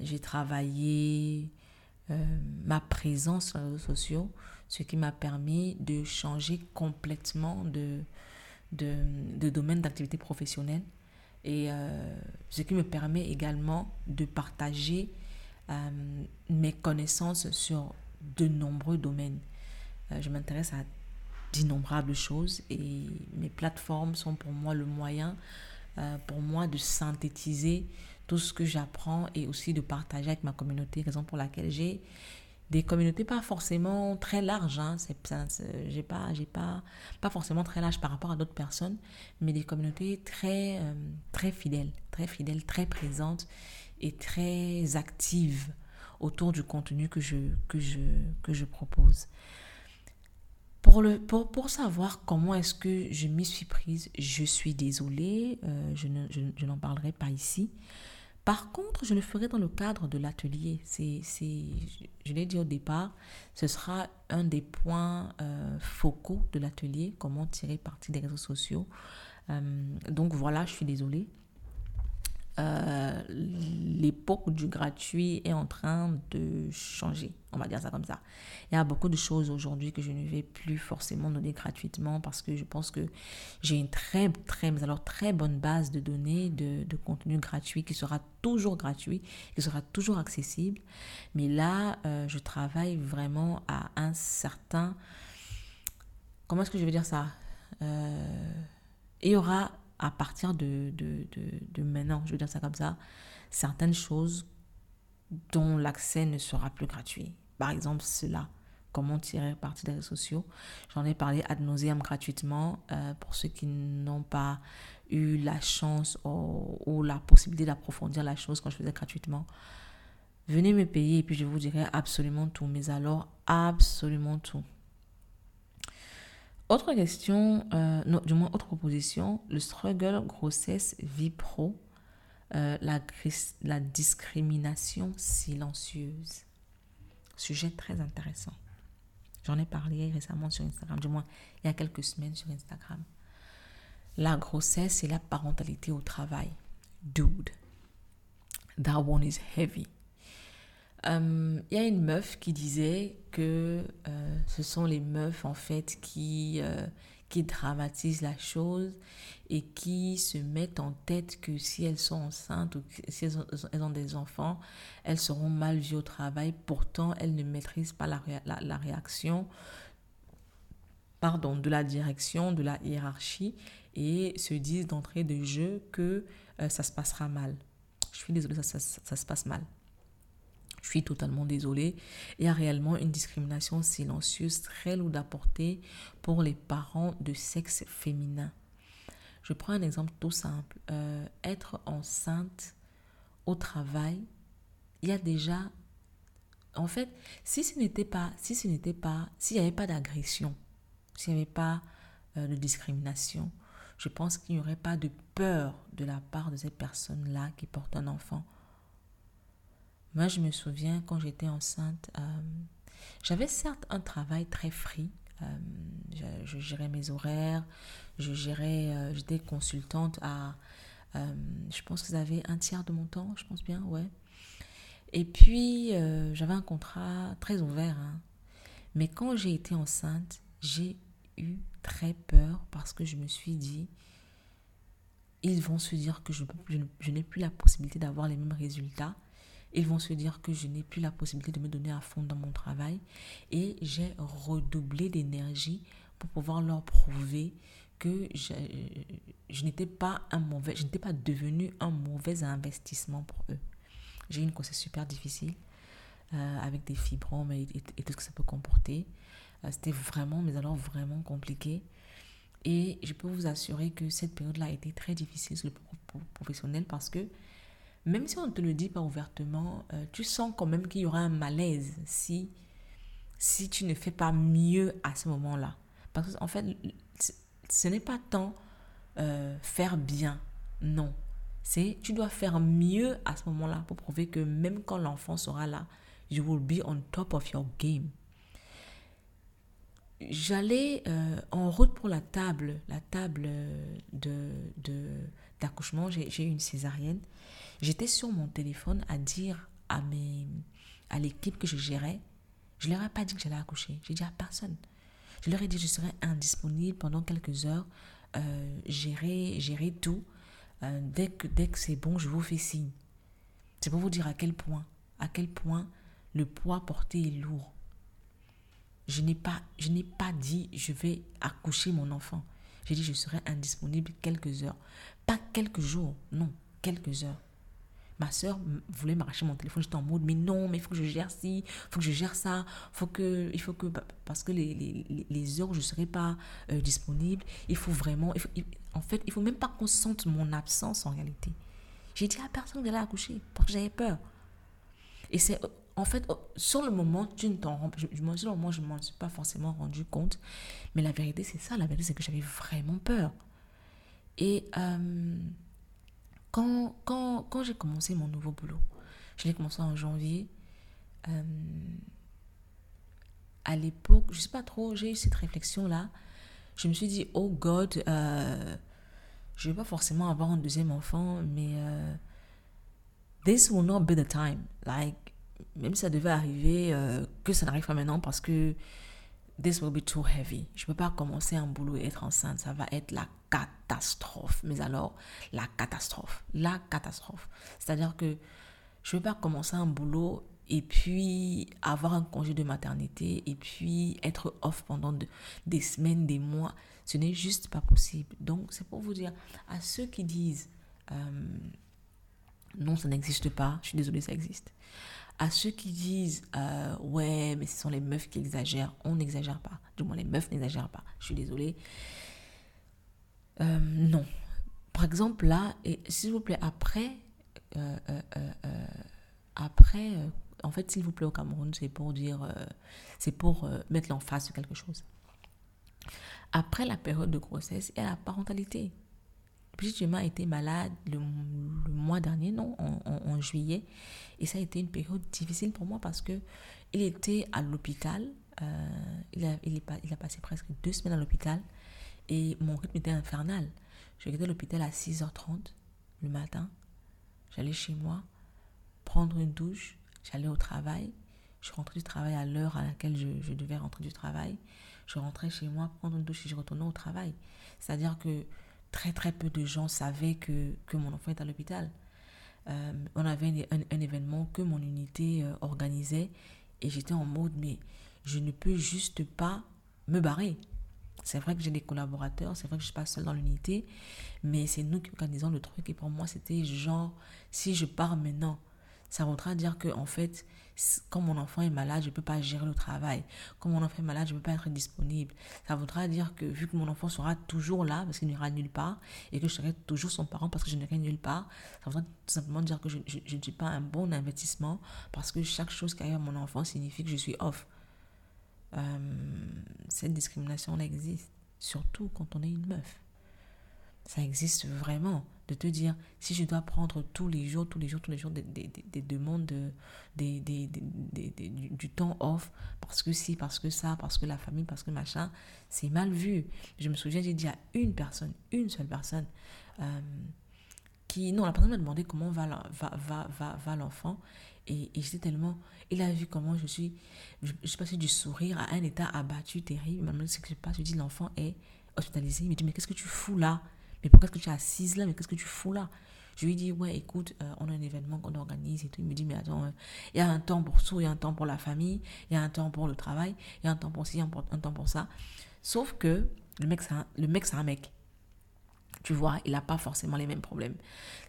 j'ai travaillé euh, ma présence sur les réseaux sociaux, ce qui m'a permis de changer complètement de, de, domaine d'activité professionnelle et ce qui me permet également de partager mes connaissances sur de nombreux domaines. je m'intéresse à d'innombrables choses et mes plateformes sont pour moi le moyen pour moi de synthétiser tout ce que j'apprends et aussi de partager avec ma communauté, raison pour laquelle j'ai des communautés pas forcément très larges. Hein. C'est, j'ai pas, j'ai pas, pas forcément très large par rapport à d'autres personnes, mais des communautés très, euh, très fidèles, très fidèles, très présentes et très actives autour du contenu que je, que je, que je propose. Pour, le, pour, pour savoir comment est-ce que je m'y suis prise, je suis désolée, euh, je, ne, je, je n'en parlerai pas ici. Par contre, je le ferai dans le cadre de l'atelier. C'est, je l'ai dit au départ, ce sera un des points euh, focaux de l'atelier, comment tirer parti des réseaux sociaux. Euh, donc voilà, je suis désolée. Euh, l'époque du gratuit est en train de changer, on va dire ça comme ça. Il y a beaucoup de choses aujourd'hui que je ne vais plus forcément donner gratuitement parce que je pense que j'ai une très, très, alors très bonne base de données, de, contenu gratuit qui sera toujours gratuit, qui sera toujours accessible. Mais là, euh, je travaille vraiment à un certain... Comment est-ce que je vais dire ça? Euh, Il y aura à partir de, maintenant, je veux dire ça comme ça, certaines choses dont l'accès ne sera plus gratuit. Par exemple, cela, comment tirer parti des réseaux sociaux? J'en ai parlé ad nauseam gratuitement euh, pour ceux qui n'ont pas eu la chance ou la possibilité d'approfondir la chose quand je faisais gratuitement. Venez me payer et puis je vous dirai absolument tout. Mais alors, absolument tout. Autre question, euh, du moins autre proposition, le struggle grossesse vie pro, euh, la discrimination silencieuse. Sujet très intéressant. J'en ai parlé récemment sur Instagram, du moins il y a quelques semaines sur Instagram. La grossesse et la parentalité au travail. Dude, that one is heavy. Euh, il y a une meuf qui disait que euh, ce sont les meufs en fait qui, euh, qui dramatisent la chose et qui se mettent en tête que si elles sont enceintes ou si elles ont, des enfants, elles seront mal vues au travail. Pourtant, elles ne maîtrisent pas la, la, réaction pardon, de la direction, de la hiérarchie et se disent d'entrée de jeu que ça se passera mal. Je suis désolée, ça se passe mal. Je suis totalement désolée. Il y a réellement une discrimination silencieuse très lourde à porter pour les parents de sexe féminin. Je prends un exemple tout simple. Euh, être enceinte au travail, il y a déjà... En fait, si ce n'était pas, si ce n'était pas, s'il n'y avait pas d'agression, s'il n'y avait pas euh, de discrimination, je pense qu'il n'y aurait pas de peur de la part de cette personne-là qui porte un enfant moi, je me souviens quand j'étais enceinte, euh, j'avais certes un travail très free. Euh, je, gérais mes horaires, je gérais, euh, j'étais consultante à, je pense que vous avez un tiers de mon temps, je pense bien, ouais. Et puis, j'avais un contrat très ouvert. Hein. Mais quand j'ai été enceinte, j'ai eu très peur parce que je me suis dit, ils vont se dire que je, je n'ai plus la possibilité d'avoir les mêmes résultats ils vont se dire que je n'ai plus la possibilité de me donner à fond dans mon travail et j'ai redoublé d'énergie pour pouvoir leur prouver que je, n'étais pas un mauvais, je n'étais pas devenu un mauvais investissement pour eux. J'ai eu une grossesse super difficile euh, avec des fibromes et, tout ce que ça peut comporter. Euh, C'était vraiment, mais alors vraiment compliqué. Et je peux vous assurer que cette période-là a été très difficile sur le professionnel parce que même si on ne te le dit pas ouvertement, euh, tu sens quand même qu'il y aura un malaise si, si tu ne fais pas mieux à ce moment-là. Parce qu'en fait, ce n'est pas tant euh, faire bien, non. C'est tu dois faire mieux à ce moment-là pour prouver que même quand l'enfant sera là, you will be on top of your game. J'allais euh, en route pour la table, la table d'accouchement. J'ai une césarienne J'étais sur mon téléphone à dire à, mes, à l'équipe que je gérais, je leur ai pas dit que j'allais accoucher. J'ai dit à personne. Je leur ai dit que je serais indisponible pendant quelques heures, euh, gérer, gérer tout. Euh, dès que, dès que c'est bon, je vous fais signe. C'est pour vous dire à quel point, à quel point le poids porté est lourd. Je n'ai pas, je n'ai pas dit je vais accoucher mon enfant. J'ai dit je serai indisponible quelques heures. Pas quelques jours, non, quelques heures. Ma soeur voulait m'arracher mon téléphone. J'étais en mode, mais non, mais il faut que je gère ci, il faut que je gère ça. Faut que, il faut que, parce que les, les, les heures où je ne serai pas euh, disponible, il faut vraiment. en fait, il ne faut même pas qu'on sente mon absence en réalité. J'ai dit à personne d'aller accoucher parce que j'avais peur. Et c'est en fait, sur le moment, tu ne t'en rends je, je, moment, je ne m'en suis pas forcément rendu compte. Mais la vérité, c'est ça. La vérité, c'est que j'avais vraiment peur. Et euh, quand, j'ai commencé mon nouveau boulot, je l'ai commencé en janvier. Euh, à l'époque, je ne sais pas trop, j'ai eu cette réflexion-là. Je me suis dit, oh God, euh, je vais pas forcément avoir un deuxième enfant, mais this will not be the time. Like, même si ça devait arriver, euh, que ça n'arrive pas maintenant parce que this will be too heavy. Je ne peux pas commencer un boulot et être enceinte. Ça va être la catastrophe. Mais alors, la catastrophe. La catastrophe. C'est-à-dire que je ne peux pas commencer un boulot et puis avoir un congé de maternité et puis être off pendant des semaines, des mois. Ce n'est juste pas possible. Donc, c'est pour vous dire à ceux qui disent euh, non, ça n'existe pas, je suis désolée, ça existe à ceux qui disent euh, ouais mais ce sont les meufs qui exagèrent on n'exagère pas du moins les meufs n'exagèrent pas je suis désolée euh, non par exemple là s'il vous plaît après euh, après en fait s'il vous plaît au Cameroun c'est pour dire c'est pour mettre l'emphase sur quelque chose après la période de grossesse il y a la parentalité Brigitte a été malade le, mois dernier, non, en, juillet. Et ça a été une période difficile pour moi parce que il était à l'hôpital. Euh, il, a passé presque deux semaines à l'hôpital. Et mon rythme était infernal. Je quittais l'hôpital à 6h30 le matin. J'allais chez moi, prendre une douche. J'allais au travail. Je rentrais du travail à l'heure à laquelle je, devais rentrer du travail. Je rentrais chez moi, prendre une douche et je retournais au travail. C'est-à-dire que très très peu de gens savaient que, que mon enfant est à l'hôpital. Euh, on avait un, événement que mon unité euh, organisait et j'étais en mode mais je ne peux juste pas me barrer. C'est vrai que j'ai des collaborateurs, c'est vrai que je ne suis pas seule dans l'unité, mais c'est nous qui organisons le truc et pour moi c'était genre si je pars maintenant, ça voudra dire que en fait quand mon enfant est malade, je ne peux pas gérer le travail. Quand mon enfant est malade, je ne peux pas être disponible. Ça voudra dire que vu que mon enfant sera toujours là parce qu'il n'ira nulle part et que je serai toujours son parent parce que je n'irai nulle part, ça voudra tout simplement dire que je ne suis pas un bon investissement parce que chaque chose qui arrive à mon enfant signifie que je suis off. Euh, cette discrimination-là existe, surtout quand on est une meuf. Ça existe vraiment de te dire si je dois prendre tous les jours, tous les jours, tous les jours des, des, des demandes, de, du, temps off, parce que si, parce que ça, parce que la famille, parce que machin, c'est mal vu. Je me souviens, j'ai dit à une personne, une seule personne, euh, qui, non, la personne m'a demandé comment va, va, va, va, va l'enfant. Et, et j'étais tellement, il a vu comment je suis, je, je suis passée du sourire à un état abattu, terrible. Ce que je passe. Je dis, l'enfant est hospitalisé. Il me dit, mais qu'est-ce que tu fous là? Mais pourquoi est-ce que tu es assise là? Mais qu'est-ce que tu fous là? Je lui dis, ouais, écoute, euh, on a un événement qu'on organise et tout. Il me dit, mais attends, euh, il y a un temps pour tout, il y a un temps pour la famille, il y a un temps pour le travail, il y a un temps pour ci, un, un temps pour ça. Sauf que le mec, c'est un, le mec, c'est un mec. Tu vois, il n'a pas forcément les mêmes problèmes.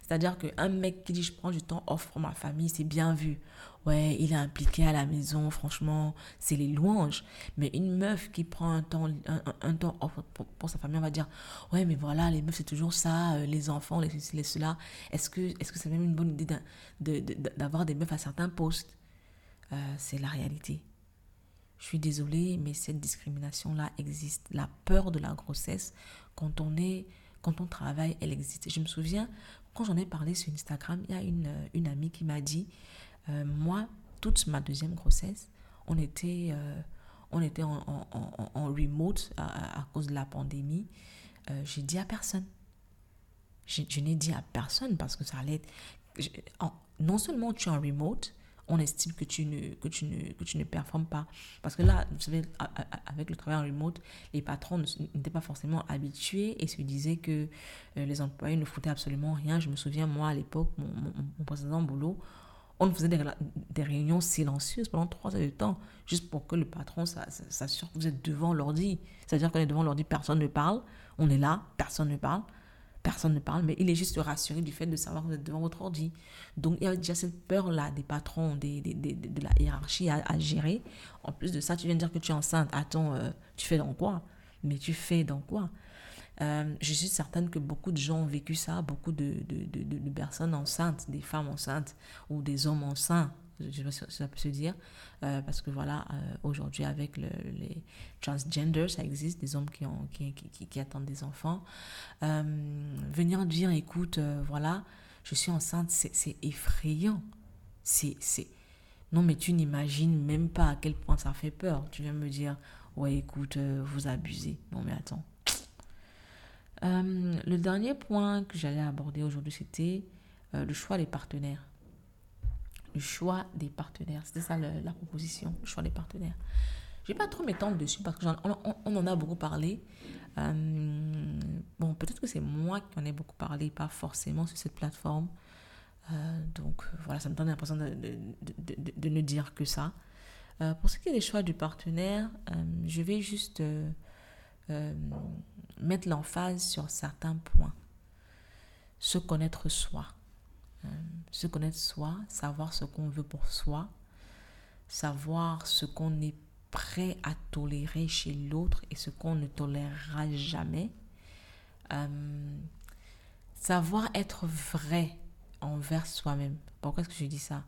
C'est-à-dire qu'un mec qui dit je prends du temps off pour ma famille, c'est bien vu. Ouais, il est impliqué à la maison, franchement, c'est les louanges. Mais une meuf qui prend un temps, un, temps off pour, sa famille, on va dire Ouais, mais voilà, les meufs, c'est toujours ça, euh, les enfants, les ceci, les cela. Est-ce que c'est -ce c'est même une bonne idée d'avoir des meufs à certains postes? Euh, C'est la réalité. Je suis désolée, mais cette discrimination-là existe. La peur de la grossesse, quand on est quand on travaille, elle existe. Je me souviens, quand j'en ai parlé sur Instagram, il y a une, euh, une amie qui m'a dit, euh, moi, toute ma deuxième grossesse, on était, euh, on était en, remote à, cause de la pandémie. j'ai dit à personne. Je n'ai dit à personne parce que ça allait être... non seulement tu es en remote, on estime que tu ne, que tu ne, que tu ne performes pas. Parce que là, vous savez, avec le travail en remote, les patrons n'étaient pas forcément habitués et se disaient que euh, les employés ne foutaient absolument rien. Je me souviens, moi, à l'époque, mon, précédent boulot, On faisait des, des, réunions silencieuses pendant trois heures de temps, juste pour que le patron s'assure que vous êtes devant l'ordi. C'est-à-dire qu'on est devant l'ordi, personne ne parle. On est là, personne ne parle. Personne ne parle, mais il est juste rassuré du fait de savoir que vous êtes devant votre ordi. Donc, il y a déjà cette peur-là des patrons, des, des, de la hiérarchie à, gérer. En plus de ça, tu viens de dire que tu es enceinte. Attends, euh, tu fais dans quoi? Mais tu fais dans quoi? Euh, je suis certaine que beaucoup de gens ont vécu ça, beaucoup de, de, de, de personnes enceintes, des femmes enceintes ou des hommes enceints, je sais pas si ça peut se dire, euh, parce que voilà, euh, aujourd'hui avec le, les transgenders, ça existe, des hommes qui, attendent des enfants. Euh, venir dire, écoute, voilà, je suis enceinte, c'est effrayant. C'est, c'est... Non, mais tu n'imagines même pas à quel point ça fait peur. Tu viens me dire, ouais, écoute, vous abusez. Non, mais attends le dernier point que j'allais aborder aujourd'hui, c'était le choix des partenaires. Le choix des partenaires. C'était ça la proposition, choix des partenaires. Je vais pas trop m'étendre dessus parce qu'on on, en a beaucoup parlé. Euh, bon, peut-être que c'est moi qui en ai beaucoup parlé, pas forcément sur cette plateforme. Euh, donc voilà, ça me donne l'impression de, de, de, de, ne dire que ça. Euh, pour ce qui est des choix du partenaire, je vais juste mettre l'emphase sur certains points. Se connaître soi. Euh, se connaître soi, savoir ce qu'on veut pour soi, savoir ce qu'on est prêt à tolérer chez l'autre et ce qu'on ne tolérera jamais. Euh, savoir être vrai envers soi-même. Pourquoi est-ce que je dis ça?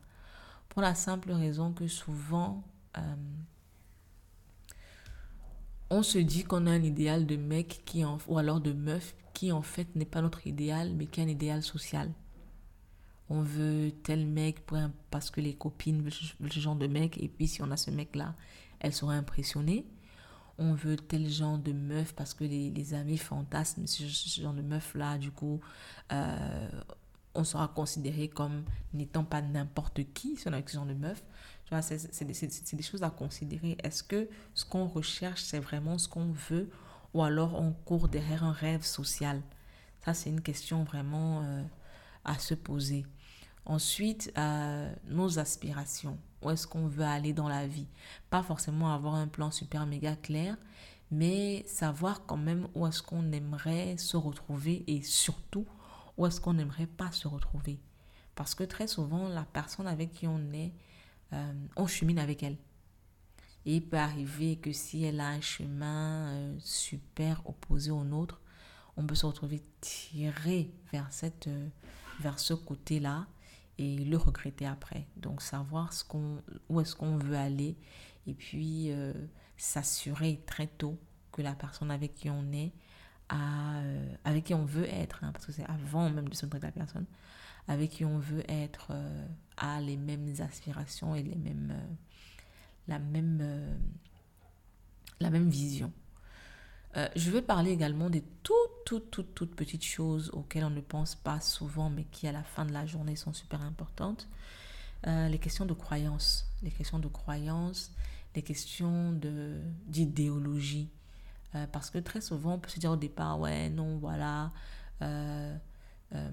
Pour la simple raison que souvent, euh, on se dit qu'on a un idéal de mec qui en, ou alors de meuf qui en fait n'est pas notre idéal, mais qui est un idéal social. On veut tel mec pour parce que les copines veulent ce genre de mec, et puis si on a ce mec-là, elles seront impressionnées. On veut tel genre de meuf parce que les, les amis fantasment ce, genre de meuf-là, du coup, euh, on sera considéré comme n'étant pas n'importe qui si on avec ce genre de meuf. Tu vois, c'est des, des, choses à considérer. Est-ce que ce qu'on recherche, c'est vraiment ce qu'on veut ou alors on court derrière un rêve social? Ça, c'est une question vraiment euh, à se poser. Ensuite, euh, nos aspirations. Où est-ce qu'on veut aller dans la vie? Pas forcément avoir un plan super méga clair, mais savoir quand même où est-ce qu'on aimerait se retrouver et surtout où est-ce qu'on n'aimerait pas se retrouver. Parce que très souvent, la personne avec qui on est, euh, on chemine avec elle. Et il peut arriver que si elle a un chemin euh, super opposé au nôtre, on peut se retrouver tiré vers, cette, vers ce côté-là et le regretter après. Donc savoir ce qu'on, où est-ce qu'on veut aller et puis euh, s'assurer très tôt que la personne avec qui on est, euh, avec qui on veut être, hein, parce que c'est avant même de se montrer la personne, avec qui on veut être euh, a les mêmes aspirations et les mêmes, la, même, la même vision. Je veux parler également des toutes, toutes, toutes, toutes petites choses auxquelles on ne pense pas souvent, mais qui à la fin de la journée sont super importantes. les questions de croyance, les questions de croyance, les questions d'idéologie. parce que très souvent, on peut se dire au départ, ouais, non, voilà, euh, euh,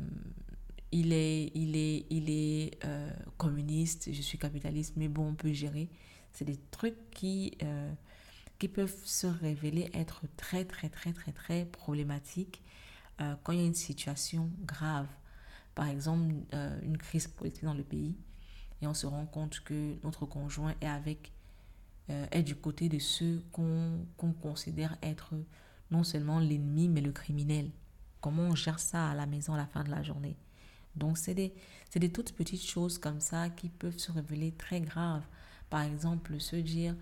il est, il est, il est euh, communiste, je suis capitaliste, mais bon, on peut gérer. C'est des trucs qui, euh, qui peuvent se révéler être très, très, très, très, très problématiques euh, quand il y a une situation grave. Par exemple, euh, une crise politique dans le pays, et on se rend compte que notre conjoint est avec euh, est du côté de ceux qu'on qu considère être non seulement l'ennemi, mais le criminel. Comment on gère ça à la maison à la fin de la journée? Donc, c'est des, des toutes petites choses comme ça qui peuvent se révéler très graves. Par exemple, se dire,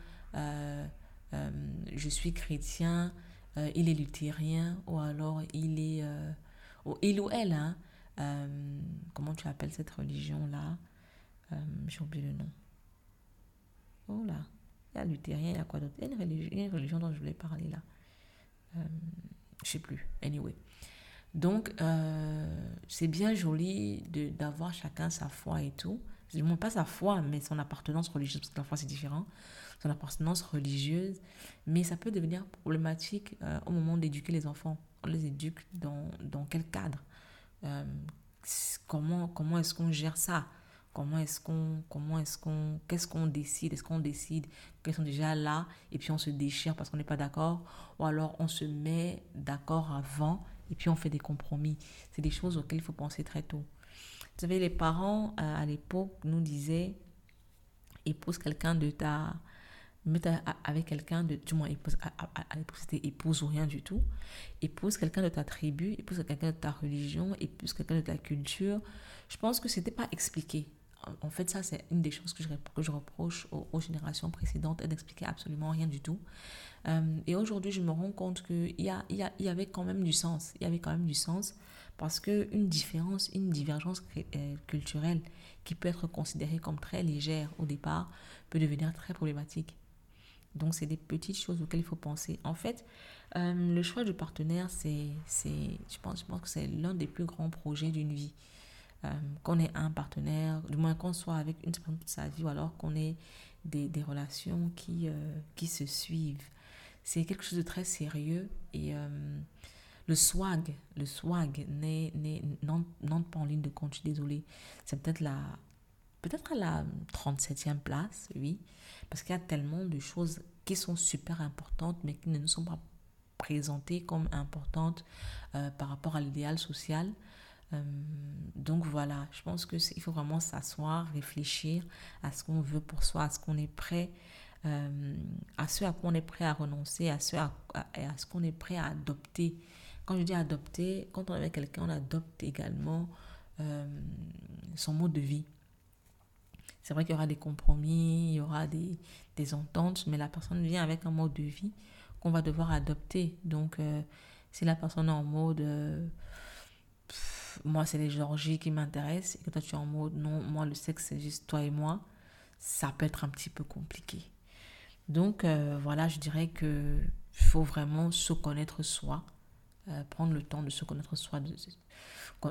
euh, je suis chrétien, euh, il est luthérien, ou alors il est, euh, il ou elle, hein, comment tu appelles cette religion-là? J'ai oublié le nom. Oh là, il y a luthérien, il y a quoi d'autre? Il y a une religion, une religion dont je voulais parler là. je ne sais plus. Anyway. Donc, c'est bien joli d'avoir chacun sa foi et tout. Du moins, pas sa foi, mais son appartenance religieuse, parce que la foi, c'est différent. Son appartenance religieuse. Mais ça peut devenir problématique euh, au moment d'éduquer les enfants. On les éduque dans, dans quel cadre? Euh, Comment, comment est-ce qu'on gère ça? Comment est-ce qu'on, comment est-ce qu'on, qu'est-ce qu'on décide? Est-ce qu'on décide qu'elles sont déjà là et puis on se déchire parce qu'on n'est pas d'accord? Ou alors on se met d'accord avant et puis on fait des compromis. C'est des choses auxquelles il faut penser très tôt. Vous savez, les parents euh, à l'époque nous disaient épouse quelqu'un de ta. Avec quelqu'un de. Du moins, épouse, à, l'époque c'était épouse ou rien du tout. Épouse quelqu'un de ta tribu, épouse quelqu'un de ta religion, épouse quelqu'un de ta culture. Je pense que c'était pas expliqué. En fait, ça, c'est une des choses que je, que je reproche aux, générations précédentes, d'expliquer absolument rien du tout. Euh, et aujourd'hui, je me rends compte qu'il y, a, y, y avait quand même du sens. Il y avait quand même du sens parce qu'une différence, une divergence euh, culturelle qui peut être considérée comme très légère au départ peut devenir très problématique. Donc, c'est des petites choses auxquelles il faut penser. En fait, euh, le choix du partenaire, c'est, je, pense, je pense que c'est l'un des plus grands projets d'une vie. Euh, qu'on ait un partenaire, du moins qu'on soit avec une personne de sa vie, ou alors qu'on ait des, des relations qui, qui se suivent. C'est quelque chose de très sérieux et le swag, le swag n'entre pas en ligne de compte, je suis désolée. C'est peut-être la, peut-être à la 37e place, oui, parce qu'il y a tellement de choses qui sont super importantes, mais qui ne nous sont pas présentées comme importantes euh, par rapport à l'idéal social. Euh, donc voilà, je pense qu'il faut vraiment s'asseoir, réfléchir à ce qu'on veut pour soi, à ce qu'on est prêt, euh, à ce à quoi on est prêt à renoncer, à ce à, ce qu'on est prêt à adopter quand je dis adopter, quand on est avec quelqu'un, on adopte également son mode de vie. C'est vrai qu'il y aura des compromis, il y aura des, des, ententes, mais la personne vient avec un mode de vie qu'on va devoir adopter. Donc, euh, si la personne est en mode euh, moi, c'est les Georgies qui m'intéressent, et que toi, tu es en mode non, moi, le sexe, c'est juste toi et moi, ça peut être un petit peu compliqué. Donc, voilà, je dirais que faut vraiment se connaître soi euh, prendre le temps de se connaître soi, de,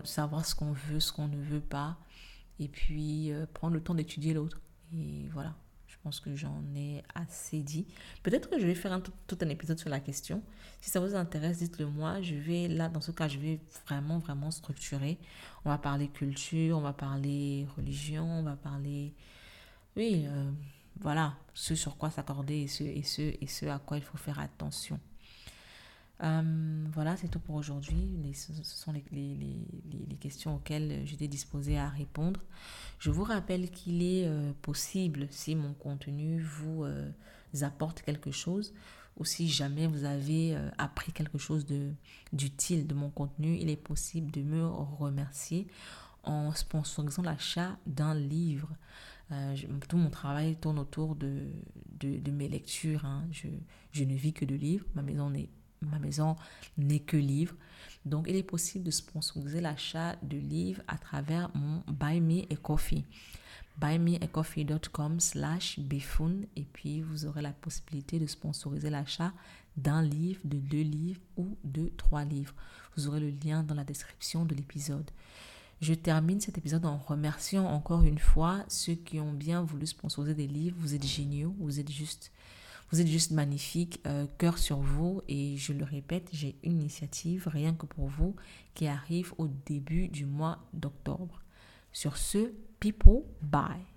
savoir ce qu'on veut, ce qu'on ne veut pas, et puis euh, prendre le temps d'étudier l'autre. Et voilà, je pense que j'en ai assez dit. Peut-être que je vais faire un, tout, un épisode sur la question. Si ça vous intéresse, dites-le moi. Je vais, là, dans ce cas, je vais vraiment, vraiment structurer. On va parler culture, on va parler religion, on va parler... Oui, euh, voilà, ce sur quoi s'accorder et ce, et, ce, et ce à quoi il faut faire attention. Euh, voilà, c'est tout pour aujourd'hui. Ce sont les, les, les, questions auxquelles j'étais disposée à répondre. Je vous rappelle qu'il est euh, possible, si mon contenu vous euh, apporte quelque chose, ou si jamais vous avez appris quelque chose d'utile de, mon contenu, il est possible de me remercier en sponsorisant l'achat d'un livre. tout mon travail tourne autour de, de, de mes lectures. Hein. Je, je ne vis que de livres. Ma maison n'est ma maison n'est que livre. Donc, il est possible de sponsoriser l'achat de livres à travers mon Buy Me a Coffee. buymeacoffee.com slash bifun et puis vous aurez la possibilité de sponsoriser l'achat d'un livre, de deux livres ou de trois livres. Vous aurez le lien dans la description de l'épisode. Je termine cet épisode en remerciant encore une fois ceux qui ont bien voulu sponsoriser des livres. Vous êtes géniaux, vous êtes juste vous êtes juste magnifique, euh, cœur sur vous. Et je le répète, j'ai une initiative rien que pour vous qui arrive au début du mois d'octobre. Sur ce, people, bye.